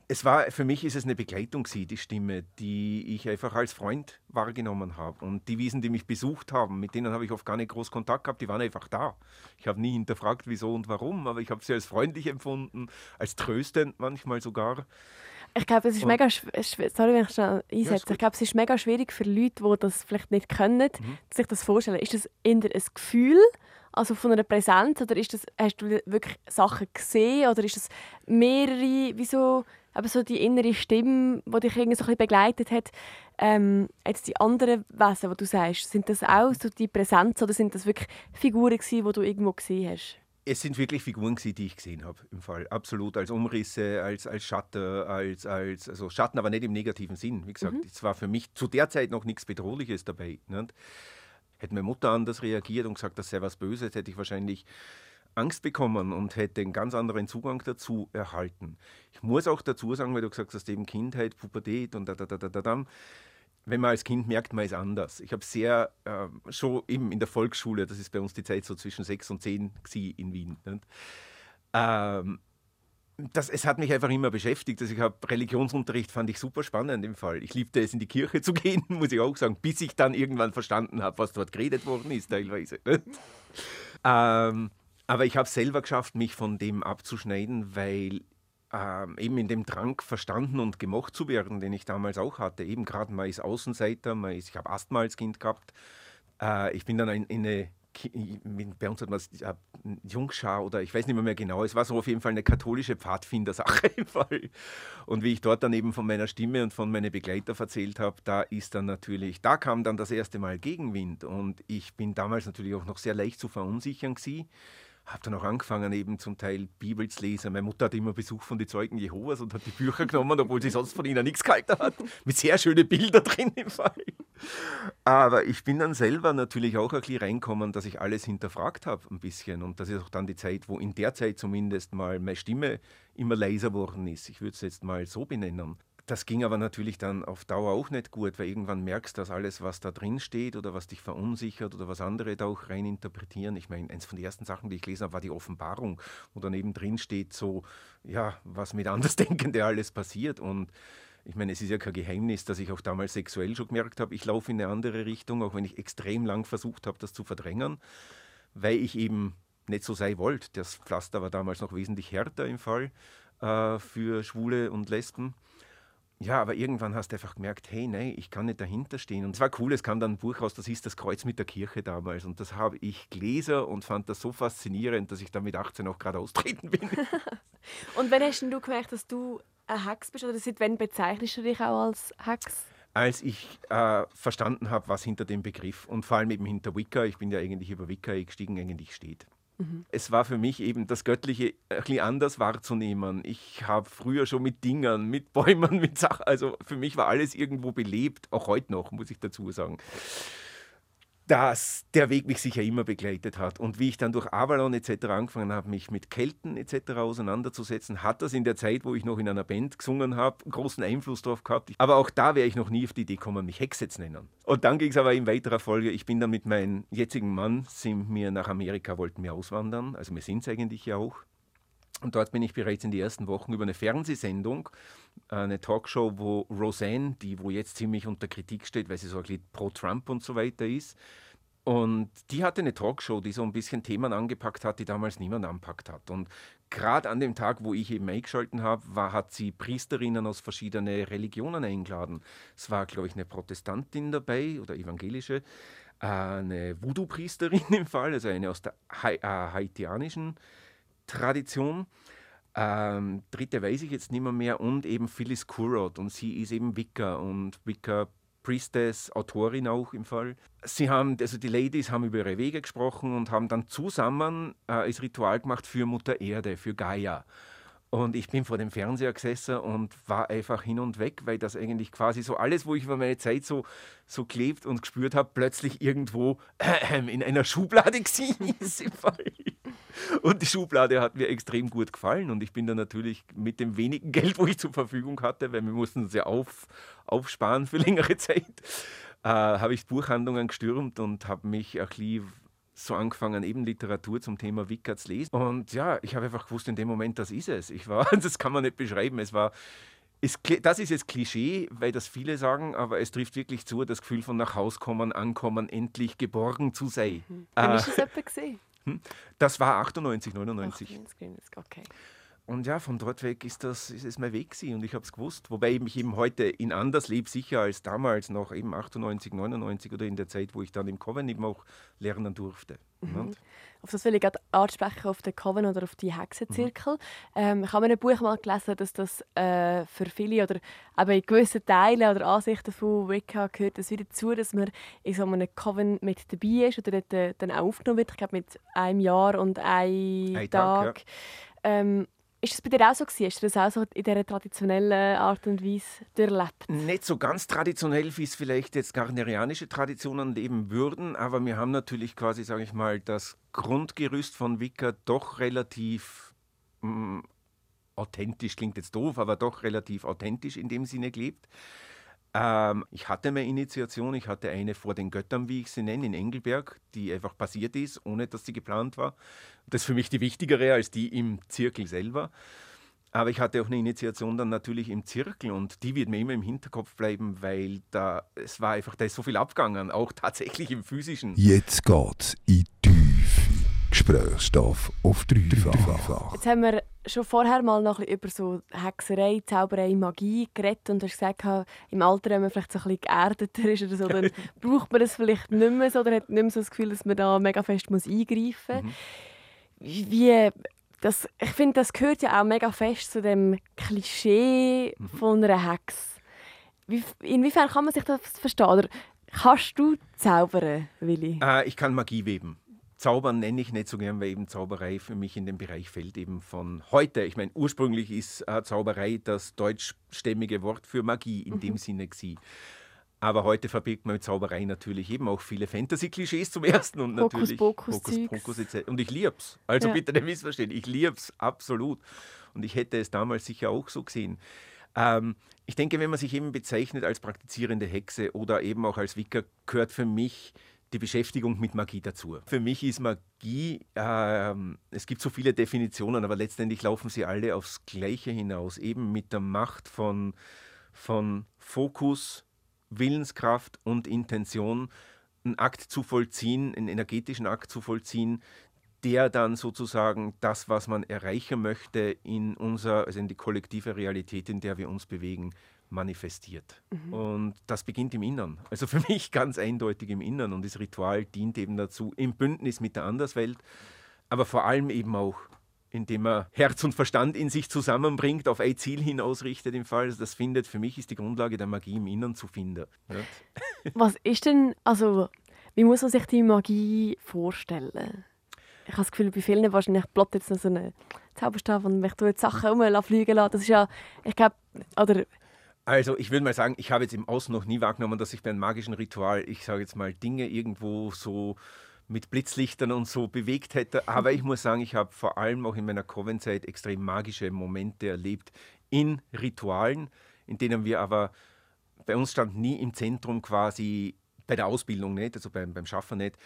es war, für mich ist es eine Begleitung, die Stimme, die ich einfach als Freund wahrgenommen habe. Und die Wiesen, die mich besucht haben, mit denen habe ich oft gar nicht groß Kontakt gehabt, die waren einfach da. Ich habe nie hinterfragt, wieso und warum, aber ich habe sie als freundlich empfunden, als tröstend manchmal sogar. Ich glaube, es ist mega sorry, wenn ich schnell einsetze. Ja, ich glaube, es ist mega schwierig für Leute, die das vielleicht nicht können, mhm. sich das vorstellen. Ist das eher ein Gefühl, also von einer Präsenz, oder ist das, hast du wirklich Sachen gesehen, oder ist das mehrere, wieso aber so die innere Stimme, die dich irgendwie so ein bisschen begleitet hat, ähm, jetzt die anderen Wesen, die du sagst, sind das auch so die Präsenz oder sind das wirklich Figuren gewesen, die du irgendwo gesehen hast? es sind wirklich Figuren, die ich gesehen habe im Fall. Absolut. Als Umrisse, als, als Schatten, als, als also Schatten, aber nicht im negativen Sinn. Wie gesagt, es mhm. war für mich zu der Zeit noch nichts Bedrohliches dabei. Nicht? Hätte meine Mutter anders reagiert und gesagt, das sei was Böses, hätte ich wahrscheinlich Angst bekommen und hätte einen ganz anderen Zugang dazu erhalten. Ich muss auch dazu sagen, weil du gesagt hast, eben Kindheit, Pubertät und da, da, da, da, da, da wenn man als Kind merkt, man ist anders. Ich habe sehr, äh, schon eben in der Volksschule, das ist bei uns die Zeit so zwischen sechs und zehn in Wien. Ähm, das, es hat mich einfach immer beschäftigt. Also ich habe Religionsunterricht fand ich super spannend im Fall. Ich liebte es, in die Kirche zu gehen, muss ich auch sagen, bis ich dann irgendwann verstanden habe, was dort geredet worden ist, teilweise. ähm, aber ich habe selber geschafft, mich von dem abzuschneiden, weil ähm, eben in dem Drang verstanden und gemocht zu werden, den ich damals auch hatte. Eben gerade mal ist Außenseiter, man ist, ich habe Asthma als Kind gehabt. Äh, ich bin dann in, in eine bei uns hat man es Jungschar oder ich weiß nicht mehr, mehr genau, es war so auf jeden Fall eine katholische Pfadfindersache im Fall. Und wie ich dort dann eben von meiner Stimme und von meinen Begleiter erzählt habe, da ist dann natürlich, da kam dann das erste Mal Gegenwind und ich bin damals natürlich auch noch sehr leicht zu verunsichern gewesen habe dann auch angefangen, eben zum Teil Bibel zu lesen. Meine Mutter hat immer Besuch von den Zeugen Jehovas und hat die Bücher genommen, obwohl sie sonst von ihnen nichts gehalten hat. Mit sehr schönen Bildern drin im Fall. Aber ich bin dann selber natürlich auch ein bisschen reinkommen, dass ich alles hinterfragt habe, ein bisschen. Und das ist auch dann die Zeit, wo in der Zeit zumindest mal meine Stimme immer leiser geworden ist. Ich würde es jetzt mal so benennen. Das ging aber natürlich dann auf Dauer auch nicht gut, weil irgendwann merkst du, dass alles, was da drin steht oder was dich verunsichert oder was andere da auch rein interpretieren. Ich meine, eins von den ersten Sachen, die ich gelesen habe, war die Offenbarung, wo daneben drin steht, so, ja, was mit Andersdenkenden alles passiert. Und ich meine, es ist ja kein Geheimnis, dass ich auch damals sexuell schon gemerkt habe, ich laufe in eine andere Richtung, auch wenn ich extrem lang versucht habe, das zu verdrängen, weil ich eben nicht so sein wollte. Das Pflaster war damals noch wesentlich härter im Fall äh, für Schwule und Lesben. Ja, aber irgendwann hast du einfach gemerkt, hey, nein, ich kann nicht dahinter stehen. Und es war cool, es kam dann ein Buch raus, das hieß Das Kreuz mit der Kirche damals. Und das habe ich gelesen und fand das so faszinierend, dass ich dann mit 18 auch gerade austreten bin. und wann hast du gemerkt, dass du ein Hex bist? Oder seit wann bezeichnest du dich auch als Hex? Als ich äh, verstanden habe, was hinter dem Begriff und vor allem eben hinter Wicca, ich bin ja eigentlich über Wicca gestiegen, eigentlich steht. Mhm. Es war für mich eben das Göttliche ein anders wahrzunehmen. Ich habe früher schon mit Dingern, mit Bäumen, mit Sachen, also für mich war alles irgendwo belebt, auch heute noch, muss ich dazu sagen dass der Weg mich sicher immer begleitet hat. Und wie ich dann durch Avalon etc. angefangen habe, mich mit Kelten etc. auseinanderzusetzen, hat das in der Zeit, wo ich noch in einer Band gesungen habe, großen Einfluss darauf gehabt. Aber auch da wäre ich noch nie auf die Idee gekommen, mich Hexe zu nennen. Und dann ging es aber in weiterer Folge, ich bin dann mit meinem jetzigen Mann, sind wir nach Amerika, wollten wir auswandern. Also wir sind es eigentlich ja auch. Und dort bin ich bereits in den ersten Wochen über eine Fernsehsendung, eine Talkshow, wo Roseanne, die wo jetzt ziemlich unter Kritik steht, weil sie so ein pro Trump und so weiter ist, und die hatte eine Talkshow, die so ein bisschen Themen angepackt hat, die damals niemand anpackt hat. Und gerade an dem Tag, wo ich eben eingeschalten habe, war, hat sie Priesterinnen aus verschiedenen Religionen eingeladen. Es war, glaube ich, eine Protestantin dabei oder evangelische, eine Voodoo-Priesterin im Fall, also eine aus der äh, haitianischen Tradition. Ähm, dritte weiß ich jetzt nicht mehr, mehr und eben Phyllis Kurot und sie ist eben Wicca und Wicca Priestess, Autorin auch im Fall. Sie haben, also die Ladies haben über ihre Wege gesprochen und haben dann zusammen äh, das Ritual gemacht für Mutter Erde, für Gaia. Und ich bin vor dem Fernseher gesessen und war einfach hin und weg, weil das eigentlich quasi so alles, wo ich über meine Zeit so, so klebt und gespürt habe, plötzlich irgendwo äh, in einer Schublade ist im Fall. Und die Schublade hat mir extrem gut gefallen und ich bin dann natürlich mit dem wenigen Geld, wo ich zur Verfügung hatte, weil wir mussten es ja auf, aufsparen für längere Zeit, äh, habe ich Buchhandlungen gestürmt und habe mich bisschen so angefangen, eben Literatur zum Thema Wicca zu lesen. Und ja, ich habe einfach gewusst, in dem Moment, das ist es. Ich war, das kann man nicht beschreiben. Es war, es, das ist jetzt Klischee, weil das viele sagen, aber es trifft wirklich zu, das Gefühl von nach Hause kommen, ankommen, endlich geborgen zu sein. Mhm. Äh, ist das gesehen? Das war 98, 99. 98, okay. Und ja, von dort weg ist das ist es mein Weg gewesen und ich habe es gewusst. Wobei ich mich eben heute in anders lebe, sicher als damals noch eben 98, 99 oder in der Zeit, wo ich dann im Coven eben auch lernen durfte. Mhm. Auf das will ich gerade ansprechen, auf den Coven oder auf die Hexenzirkel. Mhm. Ähm, ich habe in einem Buch mal gelesen, dass das äh, für viele oder eben in gewissen Teilen oder Ansichten von Wicca gehört es wieder dazu, dass man in so einem Coven mit dabei ist oder dort, äh, dann auch aufgenommen wird. Ich glaube mit einem Jahr und einem ein Tag. Tag. Ja. Ähm, ist das bei dir auch so gewesen? Hast du das auch so in dieser traditionellen Art und Weise durchlebt? Nicht so ganz traditionell, wie es vielleicht jetzt garnerianische Traditionen leben würden, aber wir haben natürlich quasi, sage ich mal, das Grundgerüst von Wicca doch relativ mh, mm, authentisch, klingt jetzt doof, aber doch relativ authentisch in dem Sinne gelebt. Ähm, ich hatte meine Initiation, ich hatte eine vor den Göttern, wie ich sie nenne, in Engelberg, die einfach passiert ist, ohne dass sie geplant war. Das ist für mich die wichtigere als die im Zirkel selber. Aber ich hatte auch eine Initiation dann natürlich im Zirkel und die wird mir immer im Hinterkopf bleiben, weil da es war einfach, da ist so viel abgegangen, auch tatsächlich im physischen. Jetzt geht's in die Gesprächsstoff auf dreifach. Jetzt haben wir schon vorher mal noch über so Hexerei, Zauberei, Magie geredet und hast gesagt, im Alter, wenn man vielleicht so ein bisschen geerdeter ist oder so, dann braucht man das vielleicht nicht mehr so oder hat nicht mehr so das Gefühl, dass man da mega fest muss eingreifen muss. Mhm. Wie, das, ich finde, das gehört ja auch mega fest zu dem Klischee mhm. von einer Hex. Wie, inwiefern kann man sich das verstehen? Oder kannst du zaubern, Willi? Äh, ich kann Magie weben. Zaubern nenne ich nicht so gern, weil eben Zauberei für mich in den Bereich fällt eben von heute. Ich meine, ursprünglich ist äh, Zauberei das deutschstämmige Wort für Magie in mhm. dem Sinne gewesen. Aber heute verbirgt man mit Zauberei natürlich eben auch viele Fantasy-Klischees zum ersten und natürlich Hokus Pokus etc. Und ich liebe es. Also ja. bitte nicht missverstehen, ich liebe es absolut. Und ich hätte es damals sicher auch so gesehen. Ähm, ich denke, wenn man sich eben bezeichnet als praktizierende Hexe oder eben auch als Wicker, gehört für mich die Beschäftigung mit Magie dazu. Für mich ist Magie, äh, es gibt so viele Definitionen, aber letztendlich laufen sie alle aufs Gleiche hinaus, eben mit der Macht von, von Fokus, Willenskraft und Intention, einen Akt zu vollziehen, einen energetischen Akt zu vollziehen, der dann sozusagen das, was man erreichen möchte, in unser, also in die kollektive Realität, in der wir uns bewegen, manifestiert. Mhm. Und das beginnt im Innern. Also für mich ganz eindeutig im Innern. Und das Ritual dient eben dazu, im Bündnis mit der Anderswelt, aber vor allem eben auch, indem er Herz und Verstand in sich zusammenbringt, auf ein Ziel hin ausrichtet im Fall. Also das findet, für mich ist die Grundlage der Magie im Innern zu finden. Was ist denn, also wie muss man sich die Magie vorstellen? Ich habe das Gefühl, bei vielen wahrscheinlich plot jetzt noch so einen Zauberstab und mich jetzt Sachen rumfliegen lassen. Das ist ja, ich glaube, oder also ich würde mal sagen, ich habe jetzt im Außen noch nie wahrgenommen, dass ich bei einem magischen Ritual, ich sage jetzt mal, Dinge irgendwo so mit Blitzlichtern und so bewegt hätte. Aber ich muss sagen, ich habe vor allem auch in meiner Coven-Zeit extrem magische Momente erlebt in Ritualen, in denen wir aber, bei uns stand nie im Zentrum quasi, bei der Ausbildung nicht, also beim, beim Schaffen nicht,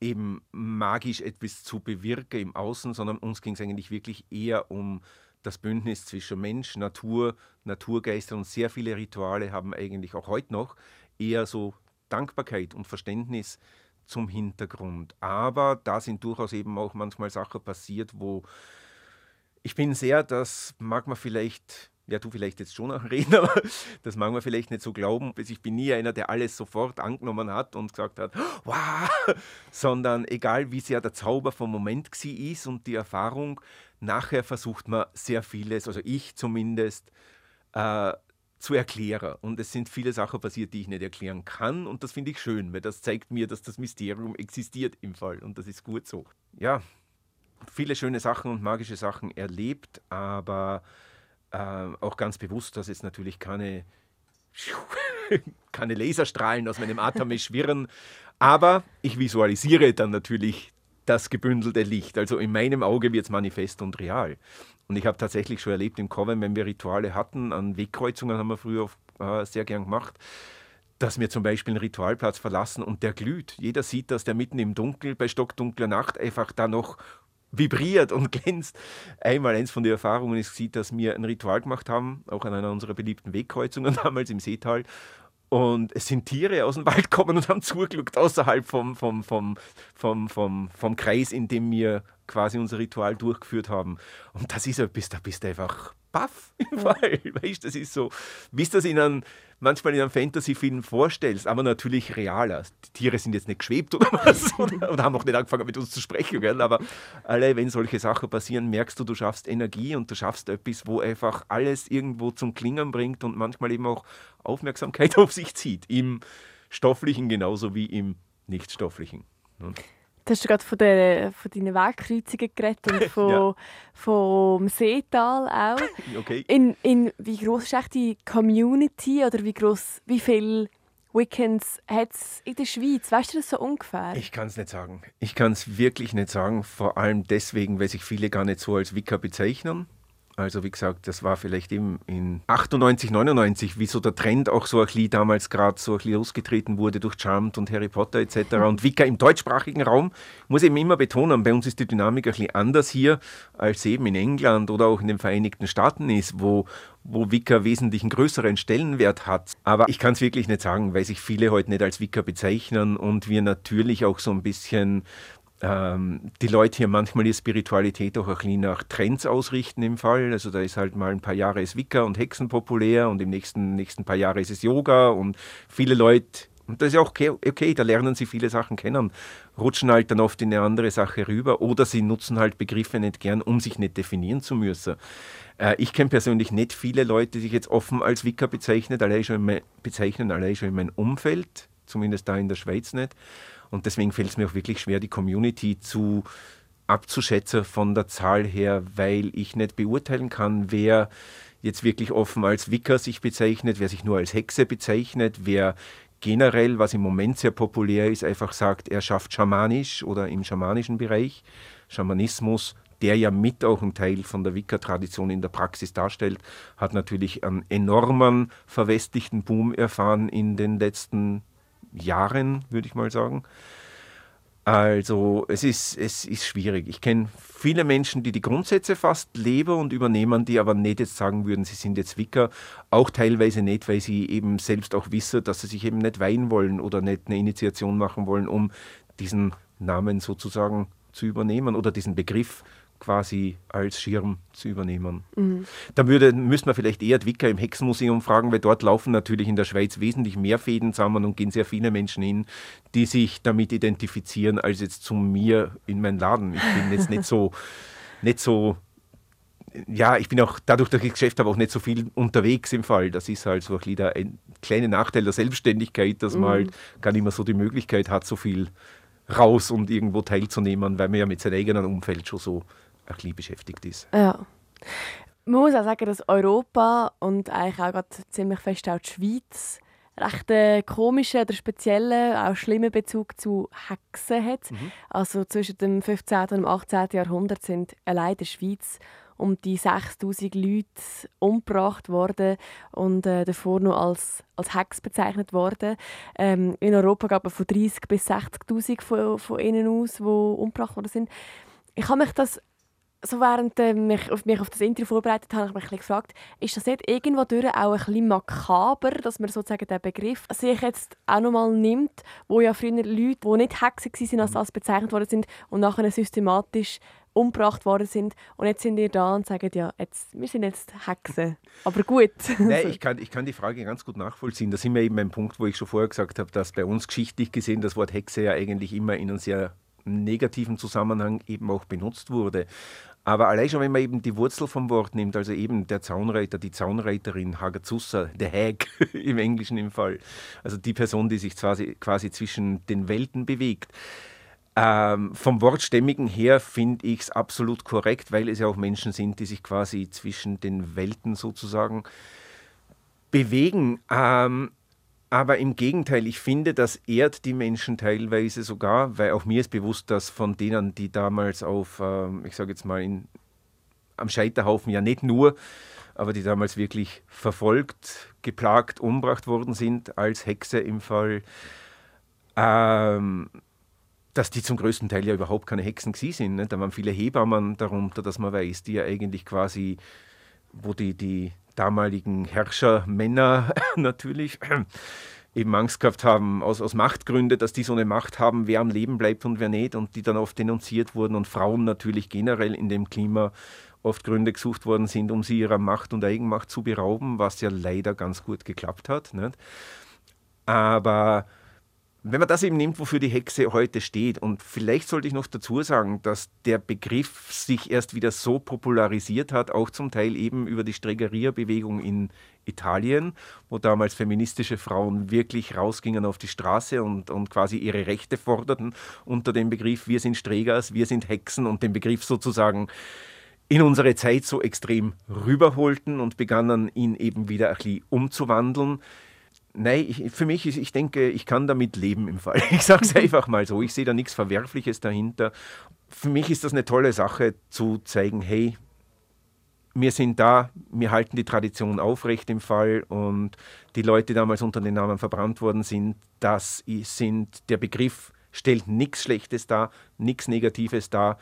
eben magisch etwas zu bewirken im Außen, sondern uns ging es eigentlich wirklich eher um das Bündnis zwischen Mensch, Natur, Naturgeister und sehr viele Rituale haben eigentlich auch heute noch eher so Dankbarkeit und Verständnis zum Hintergrund. Aber da sind durchaus eben auch manchmal Sachen passiert, wo ich bin sehr, das mag man vielleicht ja, du vielleicht jetzt schon auch reden, aber das mag man vielleicht nicht so glauben. Ich bin nie einer, der alles sofort angenommen hat und gesagt hat, wow, sondern egal wie sehr der Zauber vom Moment ist und die Erfahrung, nachher versucht man sehr vieles, also ich zumindest, äh, zu erklären. Und es sind viele Sachen passiert, die ich nicht erklären kann. Und das finde ich schön, weil das zeigt mir, dass das Mysterium existiert im Fall. Und das ist gut so. Ja, viele schöne Sachen und magische Sachen erlebt, aber äh, auch ganz bewusst, dass es natürlich keine, keine Laserstrahlen aus meinem Atem schwirren. Aber ich visualisiere dann natürlich das gebündelte Licht. Also in meinem Auge wird es manifest und real. Und ich habe tatsächlich schon erlebt im Coven, wenn wir Rituale hatten, an Wegkreuzungen haben wir früher äh, sehr gern gemacht, dass wir zum Beispiel einen Ritualplatz verlassen und der glüht. Jeder sieht, dass der mitten im Dunkel, bei stockdunkler Nacht, einfach da noch vibriert und glänzt. Einmal eins von den Erfahrungen ist, dass wir ein Ritual gemacht haben, auch an einer unserer beliebten Wegkreuzungen damals im Seetal. Und es sind Tiere aus dem Wald gekommen und haben zugeschaut außerhalb vom, vom, vom, vom, vom, vom Kreis, in dem wir quasi unser Ritual durchgeführt haben. Und das ist etwas, da bist du einfach baff im Fall. Weißt, das ist so, wie du das in einem, manchmal in einem Fantasy-Film vorstellst, aber natürlich realer. Die Tiere sind jetzt nicht geschwebt oder was oder, oder haben noch nicht angefangen mit uns zu sprechen, gell? aber alle, wenn solche Sachen passieren, merkst du, du schaffst Energie und du schaffst etwas, wo einfach alles irgendwo zum Klingen bringt und manchmal eben auch Aufmerksamkeit auf sich zieht. Im stofflichen genauso wie im nichtstofflichen. Ne? Du hast gerade von, der, von deinen Wegkreuzungen geredet und von, ja. vom Seetal auch. Okay. In, in, wie groß ist echt die Community oder wie groß, wie viele Weekends hat es in der Schweiz? Weißt du das so ungefähr? Ich kann es nicht sagen. Ich kann es wirklich nicht sagen. Vor allem deswegen, weil sich viele gar nicht so als Wicca bezeichnen. Also wie gesagt, das war vielleicht eben in 98, 99, wie so der Trend auch so ein bisschen damals gerade so ein bisschen losgetreten wurde durch Charmed und Harry Potter etc. Und Wicca im deutschsprachigen Raum, muss eben immer betonen, bei uns ist die Dynamik ein bisschen anders hier, als eben in England oder auch in den Vereinigten Staaten ist, wo, wo Wicca wesentlich einen größeren Stellenwert hat. Aber ich kann es wirklich nicht sagen, weil sich viele heute nicht als Wicca bezeichnen und wir natürlich auch so ein bisschen ähm, die Leute hier manchmal ihre Spiritualität auch ein bisschen nach Trends ausrichten im Fall. Also da ist halt mal ein paar Jahre ist Wicca und Hexen populär und im nächsten, nächsten paar Jahre ist es Yoga und viele Leute, und das ist ja auch okay, okay, da lernen sie viele Sachen kennen, rutschen halt dann oft in eine andere Sache rüber oder sie nutzen halt Begriffe nicht gern, um sich nicht definieren zu müssen. Äh, ich kenne persönlich nicht viele Leute, die sich jetzt offen als Wicca bezeichnen, allein schon in bezeichnen, allein schon in meinem Umfeld, zumindest da in der Schweiz nicht. Und deswegen fällt es mir auch wirklich schwer, die Community zu abzuschätzen von der Zahl her, weil ich nicht beurteilen kann, wer jetzt wirklich offen als Wicker sich bezeichnet, wer sich nur als Hexe bezeichnet, wer generell, was im Moment sehr populär ist, einfach sagt, er schafft schamanisch oder im schamanischen Bereich, Schamanismus, der ja mit auch ein Teil von der Wicca-Tradition in der Praxis darstellt, hat natürlich einen enormen verwestlichten Boom erfahren in den letzten Jahren, würde ich mal sagen. Also es ist, es ist schwierig. Ich kenne viele Menschen, die die Grundsätze fast leben und übernehmen, die aber nicht jetzt sagen würden, sie sind jetzt Wicker. Auch teilweise nicht, weil sie eben selbst auch wissen, dass sie sich eben nicht weihen wollen oder nicht eine Initiation machen wollen, um diesen Namen sozusagen zu übernehmen oder diesen Begriff quasi als Schirm zu übernehmen. Mhm. Da würde, müsste man vielleicht eher Wicker im Hexenmuseum fragen, weil dort laufen natürlich in der Schweiz wesentlich mehr Fäden zusammen und gehen sehr viele Menschen hin, die sich damit identifizieren, als jetzt zu mir in meinen Laden. Ich bin jetzt nicht so, nicht so ja, ich bin auch dadurch, dass ich Geschäft habe, auch nicht so viel unterwegs im Fall. Das ist halt so ein, ein kleiner Nachteil der Selbstständigkeit, dass man mhm. halt gar nicht mehr so die Möglichkeit hat, so viel raus und irgendwo teilzunehmen, weil man ja mit seinem eigenen Umfeld schon so ein bisschen beschäftigt ist. Ja. Man muss auch sagen, dass Europa und eigentlich auch gerade ziemlich fest auch die Schweiz recht einen komischen oder speziellen, auch schlimmen Bezug zu Hexen hat. Mhm. Also zwischen dem 15. und dem 18. Jahrhundert sind allein in der Schweiz um die 6000 Leute umgebracht worden und äh, davor noch als, als Hex bezeichnet worden. Ähm, in Europa gab es von 30.000 bis 60.000 von, von ihnen aus, die umgebracht worden sind. Ich habe mich das so während äh, mich, auf mich auf das Interview vorbereitet habe, habe ich mich gefragt, ist das nicht irgendwo durch auch ein bisschen makaber, dass man sozusagen den Begriff sich jetzt auch nochmal nimmt, wo ja früher Leute, die nicht Hexen waren, als das bezeichnet worden sind und nachher systematisch umgebracht worden sind und jetzt sind ihr da und sagen, ja, jetzt, wir sind jetzt Hexen. Aber gut. Nein, ich kann, ich kann die Frage ganz gut nachvollziehen. Da sind wir eben beim Punkt, wo ich schon vorher gesagt habe, dass bei uns geschichtlich gesehen das Wort Hexe ja eigentlich immer in einem sehr negativen Zusammenhang eben auch benutzt wurde. Aber allein schon, wenn man eben die Wurzel vom Wort nimmt, also eben der Zaunreiter, die Zaunreiterin, Hagazusa, der Hag im Englischen im Fall, also die Person, die sich quasi, quasi zwischen den Welten bewegt. Ähm, vom Wortstämmigen her finde ich es absolut korrekt, weil es ja auch Menschen sind, die sich quasi zwischen den Welten sozusagen bewegen. Ähm, aber im Gegenteil, ich finde, das ehrt die Menschen teilweise sogar, weil auch mir ist bewusst, dass von denen, die damals auf, ähm, ich sage jetzt mal, in, am Scheiterhaufen ja nicht nur, aber die damals wirklich verfolgt, geplagt, umgebracht worden sind, als Hexe im Fall, ähm, dass die zum größten Teil ja überhaupt keine Hexen gewesen sind. Ne? Da waren viele Hebammen darunter, dass man weiß, die ja eigentlich quasi, wo die, die damaligen Herrschermänner natürlich eben Angst gehabt haben, aus, aus Machtgründen, dass die so eine Macht haben, wer am Leben bleibt und wer nicht, und die dann oft denunziert wurden und Frauen natürlich generell in dem Klima oft Gründe gesucht worden sind, um sie ihrer Macht und Eigenmacht zu berauben, was ja leider ganz gut geklappt hat. Nicht? Aber wenn man das eben nimmt, wofür die Hexe heute steht, und vielleicht sollte ich noch dazu sagen, dass der Begriff sich erst wieder so popularisiert hat, auch zum Teil eben über die Stregeria-Bewegung in Italien, wo damals feministische Frauen wirklich rausgingen auf die Straße und, und quasi ihre Rechte forderten unter dem Begriff, wir sind Stregers, wir sind Hexen und den Begriff sozusagen in unsere Zeit so extrem rüberholten und begannen ihn eben wieder ein bisschen umzuwandeln. Nein, ich, für mich ist, ich denke, ich kann damit leben im Fall. Ich sage es einfach mal so. Ich sehe da nichts Verwerfliches dahinter. Für mich ist das eine tolle Sache zu zeigen, hey, wir sind da, wir halten die Tradition aufrecht im Fall und die Leute, die damals unter den Namen verbrannt worden sind, das sind, der Begriff stellt nichts Schlechtes dar, nichts Negatives dar.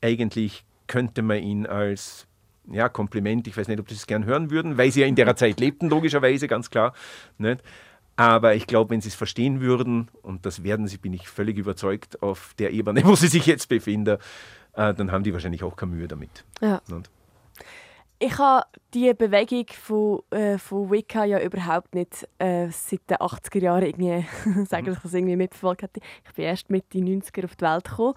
Eigentlich könnte man ihn als ja, Kompliment, ich weiß nicht, ob Sie es gern hören würden, weil Sie ja in der Zeit lebten, logischerweise, ganz klar. Nicht? Aber ich glaube, wenn Sie es verstehen würden, und das werden Sie, bin ich völlig überzeugt, auf der Ebene, wo Sie sich jetzt befinden, äh, dann haben die wahrscheinlich auch keine Mühe damit. Ja. Ich habe die Bewegung von, äh, von Wicca ja überhaupt nicht äh, seit den 80er Jahren irgendwie, sagen, mhm. ich das irgendwie mitverfolgt hätte. Ich bin erst Mitte 90er auf die Welt gekommen,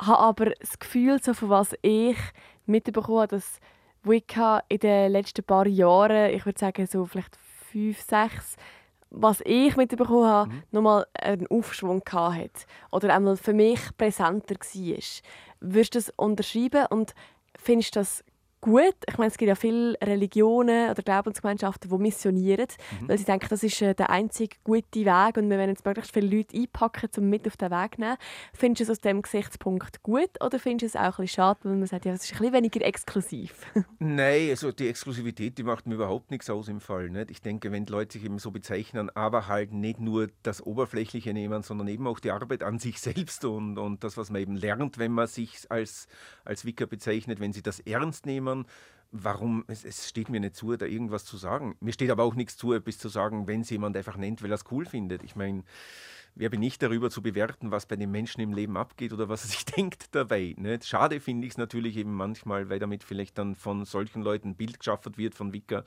habe aber das Gefühl, so von was ich mitbekommen habe, dass Wicca in den letzten paar Jahren, ich würde sagen so vielleicht fünf, sechs, was ich mitbekommen habe, mhm. nochmal einen Aufschwung hatte. Oder einmal für mich präsenter war. Würdest du das unterschreiben und findest du das gut. Ich meine, es gibt ja viele Religionen oder Glaubensgemeinschaften, die missionieren, mhm. weil sie denken, das ist äh, der einzige gute Weg und wir werden jetzt möglichst viele Leute einpacken, um mit auf den Weg zu nehmen. Findest du es aus diesem Gesichtspunkt gut oder findest du es auch ein bisschen schade, weil man sagt, ja, es ist ein bisschen weniger exklusiv? Nein, also die Exklusivität, die macht mir überhaupt nichts aus im Fall. Nicht? Ich denke, wenn die Leute sich eben so bezeichnen, aber halt nicht nur das Oberflächliche nehmen, sondern eben auch die Arbeit an sich selbst und, und das, was man eben lernt, wenn man sich als, als Wicker bezeichnet, wenn sie das ernst nehmen, Unternehmern, warum, es, es, steht mir nicht zu, da irgendwas zu sagen. Mir steht aber auch nichts zu, etwas zu sagen, wenn es jemand einfach nennt, weil er es cool findet. Ich meine, wer bin ich darüber zu bewerten, was bei den Menschen im Leben abgeht oder was er sich denkt dabei. Nicht? Schade finde ich es natürlich eben manchmal, weil damit vielleicht dann von solchen Leuten ein Bild geschaffen wird von Wicker,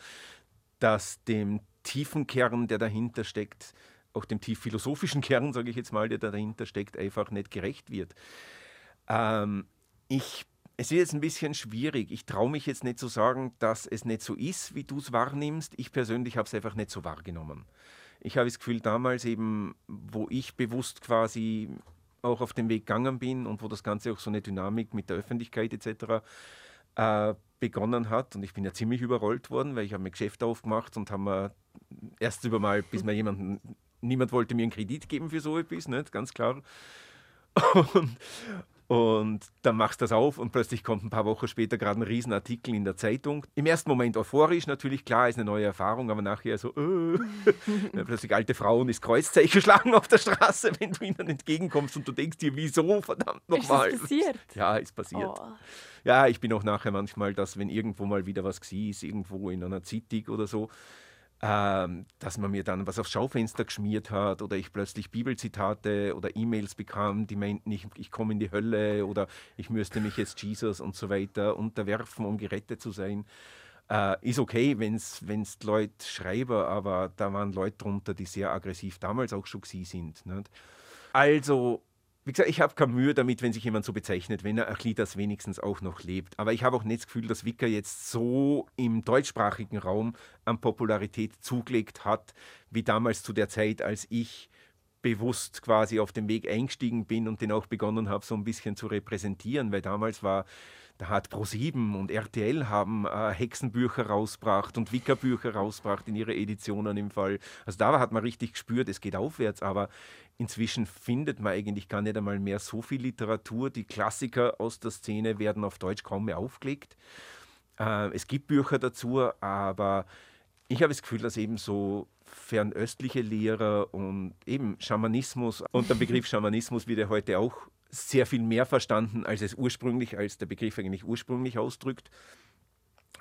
dass dem tiefen Kern, der dahinter steckt, auch dem tief philosophischen Kern, sage ich jetzt mal, der dahinter steckt, einfach nicht gerecht wird. Ähm, ich es ist jetzt ein bisschen schwierig. Ich traue mich jetzt nicht zu sagen, dass es nicht so ist, wie du es wahrnimmst. Ich persönlich habe es einfach nicht so wahrgenommen. Ich habe das Gefühl, damals eben, wo ich bewusst quasi auch auf den Weg gegangen bin und wo das Ganze auch so eine Dynamik mit der Öffentlichkeit etc. Äh, begonnen hat. Und ich bin ja ziemlich überrollt worden, weil ich habe mir Geschäfte aufgemacht und haben mir erst über mal, bis mir jemanden, niemand wollte mir einen Kredit geben für so etwas, nicht? ganz klar. Und, und dann machst du das auf und plötzlich kommt ein paar Wochen später gerade ein Riesenartikel in der Zeitung. Im ersten Moment euphorisch, natürlich, klar, ist eine neue Erfahrung, aber nachher so, äh, plötzlich alte Frauen ist Kreuzzeichen schlagen auf der Straße, wenn du ihnen entgegenkommst und du denkst dir, wieso, verdammt nochmal. Ist das passiert? Ja, ist passiert. Oh. Ja, ich bin auch nachher manchmal, dass wenn irgendwo mal wieder was ist, irgendwo in einer Zeitung oder so, ähm, dass man mir dann was aufs Schaufenster geschmiert hat oder ich plötzlich Bibelzitate oder E-Mails bekam, die meinten, ich, ich komme in die Hölle oder ich müsste mich jetzt Jesus und so weiter unterwerfen, um gerettet zu sein. Äh, ist okay, wenn es Leute schreiben, aber da waren Leute drunter, die sehr aggressiv damals auch schon sind. Nicht? Also wie gesagt, ich habe keine Mühe damit, wenn sich jemand so bezeichnet, wenn er ein wenigstens auch noch lebt. Aber ich habe auch nicht das Gefühl, dass Wicker jetzt so im deutschsprachigen Raum an Popularität zugelegt hat, wie damals zu der Zeit, als ich bewusst quasi auf den Weg eingestiegen bin und den auch begonnen habe, so ein bisschen zu repräsentieren, weil damals war da hat Pro7 und RTL haben äh, Hexenbücher rausgebracht und Wickerbücher rausgebracht in ihre Editionen im Fall. Also da hat man richtig gespürt, es geht aufwärts, aber inzwischen findet man eigentlich gar nicht einmal mehr so viel Literatur. Die Klassiker aus der Szene werden auf Deutsch kaum mehr aufgelegt. Äh, es gibt Bücher dazu, aber ich habe das Gefühl, dass eben so fernöstliche Lehrer und eben Schamanismus und der Begriff Schamanismus wird ja heute auch sehr viel mehr verstanden, als es ursprünglich, als der Begriff eigentlich ursprünglich ausdrückt.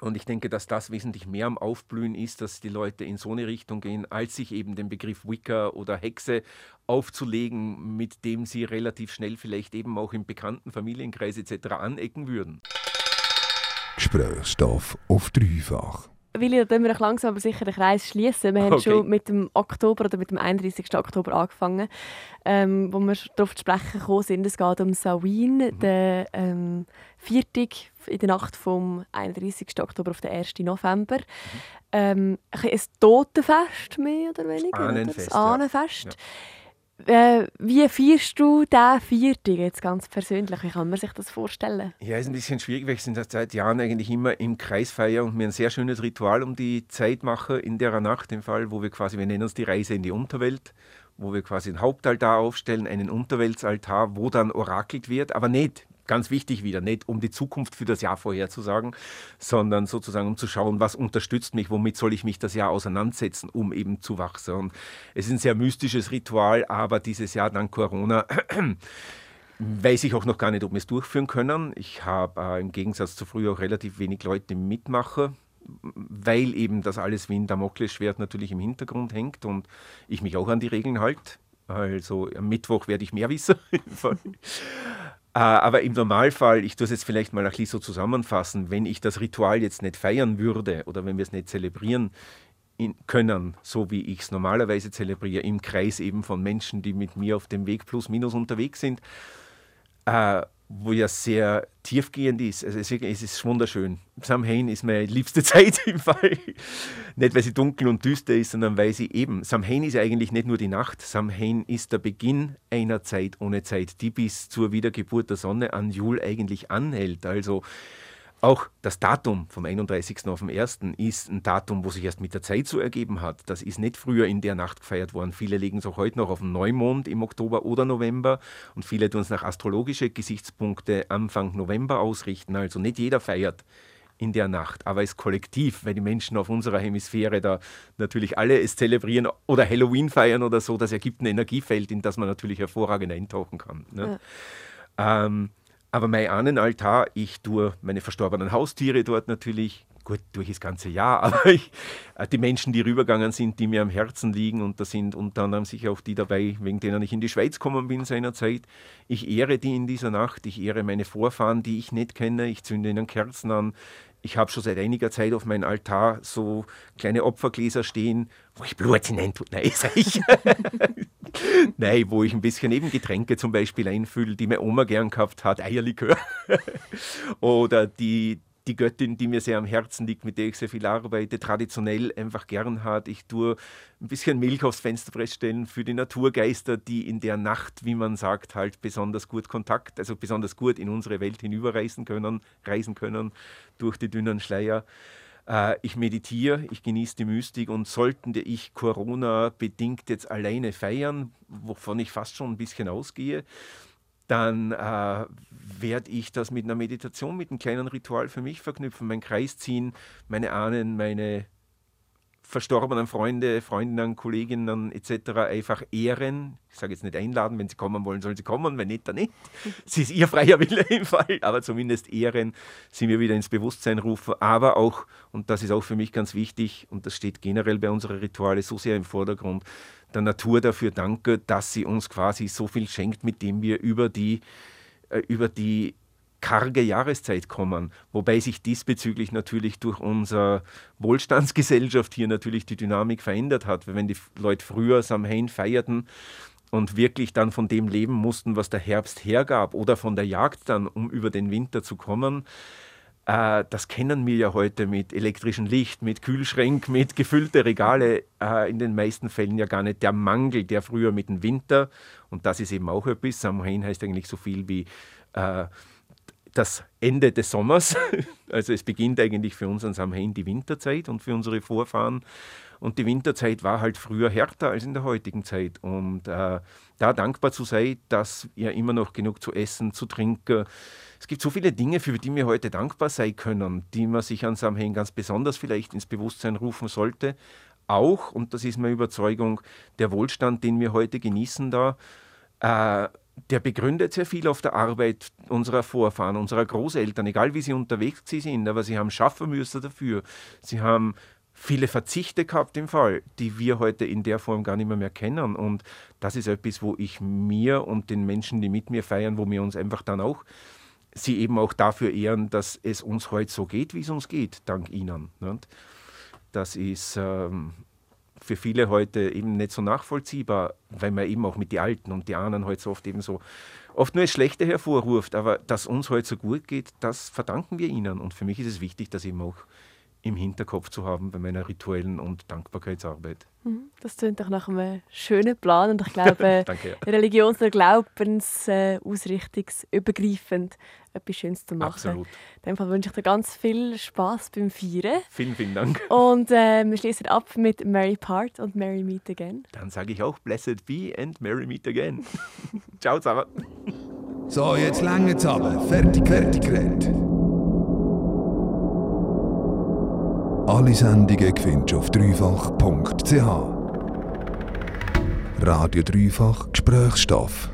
Und ich denke, dass das wesentlich mehr am Aufblühen ist, dass die Leute in so eine Richtung gehen, als sich eben den Begriff Wicca oder Hexe aufzulegen, mit dem sie relativ schnell vielleicht eben auch im bekannten Familienkreis etc. anecken würden. Gesprächsstoff auf dreifach. Willi, da wir langsam aber sicher den Kreis schließen. Wir haben Okay. schon mit dem Oktober oder mit dem 31. Oktober angefangen, ähm, wo wir darauf zu sprechen gekommen sind. Es geht um Samhain, Mhm. den ähm, Viertag in der Nacht vom 31. Oktober auf den 1. November. Mhm. Ähm, ein Totenfest, mehr oder weniger. Ahnenfest, Das ja. Äh, wie feierst du diesen Viertag jetzt ganz persönlich? Wie kann man sich das vorstellen? Ja, ist ein bisschen schwierig, weil ich in seit Jahren eigentlich immer im Kreis feiere und mir ein sehr schönes Ritual um die Zeit mache in der Nacht, im Fall, wo wir quasi, wir nennen es die Reise in die Unterwelt, wo wir quasi einen Hauptaltar aufstellen, einen Unterweltsaltar, wo dann orakelt wird, aber nicht, ganz wichtig wieder, nicht um die Zukunft für das Jahr vorherzusagen, sondern sozusagen um zu schauen, was unterstützt mich, womit soll ich mich das Jahr auseinandersetzen, um eben zu wachsen. Und es ist ein sehr mystisches Ritual, aber dieses Jahr dank Corona weiß ich auch noch gar nicht, ob wir es durchführen können. Ich habe äh, im Gegensatz zu früher auch relativ wenig Leute mitmachen, weil eben das alles wie ein Damoklesschwert natürlich im Hintergrund hängt und ich mich auch an die Regeln halte. Also am Mittwoch werde ich mehr wissen. Äh, Aber im Normalfall, ich tue es jetzt vielleicht mal ein bisschen so zusammenfassen, wenn ich das Ritual jetzt nicht feiern würde oder wenn wir es nicht zelebrieren können, so wie ich es normalerweise zelebriere, im Kreis eben von Menschen, die mit mir auf dem Weg plus minus unterwegs sind, äh, wo ja sehr tiefgehend ist. Also es, ist wunderschön. Samhain ist meine liebste Zeit im Fall. Nicht, weil sie dunkel und düster ist, sondern weil sie eben. Samhain ist ja eigentlich nicht nur die Nacht. Samhain ist der Beginn einer Zeit ohne Zeit, die bis zur Wiedergeburt der Sonne an Jul eigentlich anhält. Also auch das Datum vom 31. auf den 1. ist ein Datum, wo sich erst mit der Zeit so ergeben hat. Das ist nicht früher in der Nacht gefeiert worden. Viele legen es auch heute noch auf den Neumond im Oktober oder November und viele tun es nach astrologischen Gesichtspunkte Anfang November ausrichten. Also nicht jeder feiert in der Nacht, aber es kollektiv, weil die Menschen auf unserer Hemisphäre da natürlich alle es zelebrieren oder Halloween feiern oder so, das ergibt ein Energiefeld, in das man natürlich hervorragend eintauchen kann. Ne? Ähm, aber mein Ahnenaltar, ich tue meine verstorbenen Haustiere dort natürlich, gut, durch das ganze Jahr, aber ich, äh, die Menschen, die rübergegangen sind, die mir am Herzen liegen, und da sind unter anderem sicher auch die dabei, wegen denen ich in die Schweiz gekommen bin seinerzeit. Ich ehre die in dieser Nacht, ich ehre meine Vorfahren, die ich nicht kenne, ich zünde ihnen Kerzen an. Ich habe schon seit einiger Zeit auf meinem Altar so kleine Opfergläser stehen, wo ich Blut hinein tue. Nein, sag ich. Nein, wo ich ein bisschen eben Getränke zum Beispiel einfülle, die meine Oma gern gehabt hat, Eierlikör. Oder die, die Göttin, die mir sehr am Herzen liegt, mit der ich sehr viel arbeite, traditionell einfach gern hat. Ich tue ein bisschen Milch aufs Fensterbrett stellen für die Naturgeister, die in der Nacht, wie man sagt, halt besonders gut Kontakt, also besonders gut in unsere Welt hinüberreisen können, reisen können durch die dünnen Schleier. Äh, Ich meditiere, ich genieße die Mystik und sollten ich Corona bedingt jetzt alleine feiern, wovon ich fast schon ein bisschen ausgehe, dann äh, werde ich das mit einer Meditation, mit einem kleinen Ritual für mich verknüpfen, meinen Kreis ziehen, meine Ahnen, meine verstorbenen Freunde, Freundinnen, Kolleginnen etc. einfach ehren. Ich sage jetzt nicht einladen, wenn sie kommen wollen, sollen sie kommen, wenn nicht, dann nicht. Es ist ihr freier Wille im Fall, aber zumindest ehren, sie mir wieder ins Bewusstsein rufen, aber auch, und das ist auch für mich ganz wichtig, und das steht generell bei unseren Rituale so sehr im Vordergrund, der Natur dafür danke, dass sie uns quasi so viel schenkt, mit dem wir über die, äh, über die karge Jahreszeit kommen, wobei sich diesbezüglich natürlich durch unsere Wohlstandsgesellschaft hier natürlich die Dynamik verändert hat. Wenn die Leute früher Samhain feierten und wirklich dann von dem leben mussten, was der Herbst hergab oder von der Jagd dann, um über den Winter zu kommen, äh, das kennen wir ja heute mit elektrischem Licht, mit Kühlschränk, mit gefüllte Regale, äh, in den meisten Fällen ja gar nicht. Der Mangel, der früher mit dem Winter, und das ist eben auch etwas, Samhain heißt eigentlich so viel wie äh, das Ende des Sommers. Also es beginnt eigentlich für uns an Samhain die Winterzeit und für unsere Vorfahren. Und die Winterzeit war halt früher härter als in der heutigen Zeit. Und äh, da dankbar zu sein, dass wir immer noch genug zu essen, zu trinken. Es gibt so viele Dinge, für die wir heute dankbar sein können, die man sich an Samhain ganz besonders vielleicht ins Bewusstsein rufen sollte. Auch, und das ist meine Überzeugung, der Wohlstand, den wir heute genießen da, äh, der begründet sehr viel auf der Arbeit unserer Vorfahren, unserer Großeltern, egal wie sie unterwegs sind, aber sie haben schaffen müssen dafür. Sie haben viele Verzichte gehabt im Fall, die wir heute in der Form gar nicht mehr, mehr kennen. Und das ist etwas, wo ich mir und den Menschen, die mit mir feiern, wo wir uns einfach dann auch, sie eben auch dafür ehren, dass es uns heute so geht, wie es uns geht, dank ihnen. Das ist ähm, für viele heute eben nicht so nachvollziehbar, weil man eben auch mit den Alten und die anderen heute so oft eben so oft nur das Schlechte hervorruft. Aber dass uns heute so gut geht, das verdanken wir ihnen. Und für mich ist es wichtig, dass eben auch im Hinterkopf zu haben bei meiner rituellen und Dankbarkeitsarbeit. Mhm. Das klingt doch nach einem schönen Plan und ich glaube, Danke, ja. religions- und glaubensausrichtungsübergreifend etwas Schönes zu machen. Absolut. In dem Fall wünsche ich dir ganz viel Spaß beim Feiern. Vielen, vielen Dank. Und äh, wir schließen ab mit Mary Part und Mary Meet Again. Dann sage ich auch Blessed be and Mary Meet Again. Ciao zusammen. So, jetzt lange zusammen. Fertig, fertig geredet. Alle Sendungen findest du auf dreifach.ch. Radio Dreifach Gesprächsstoff.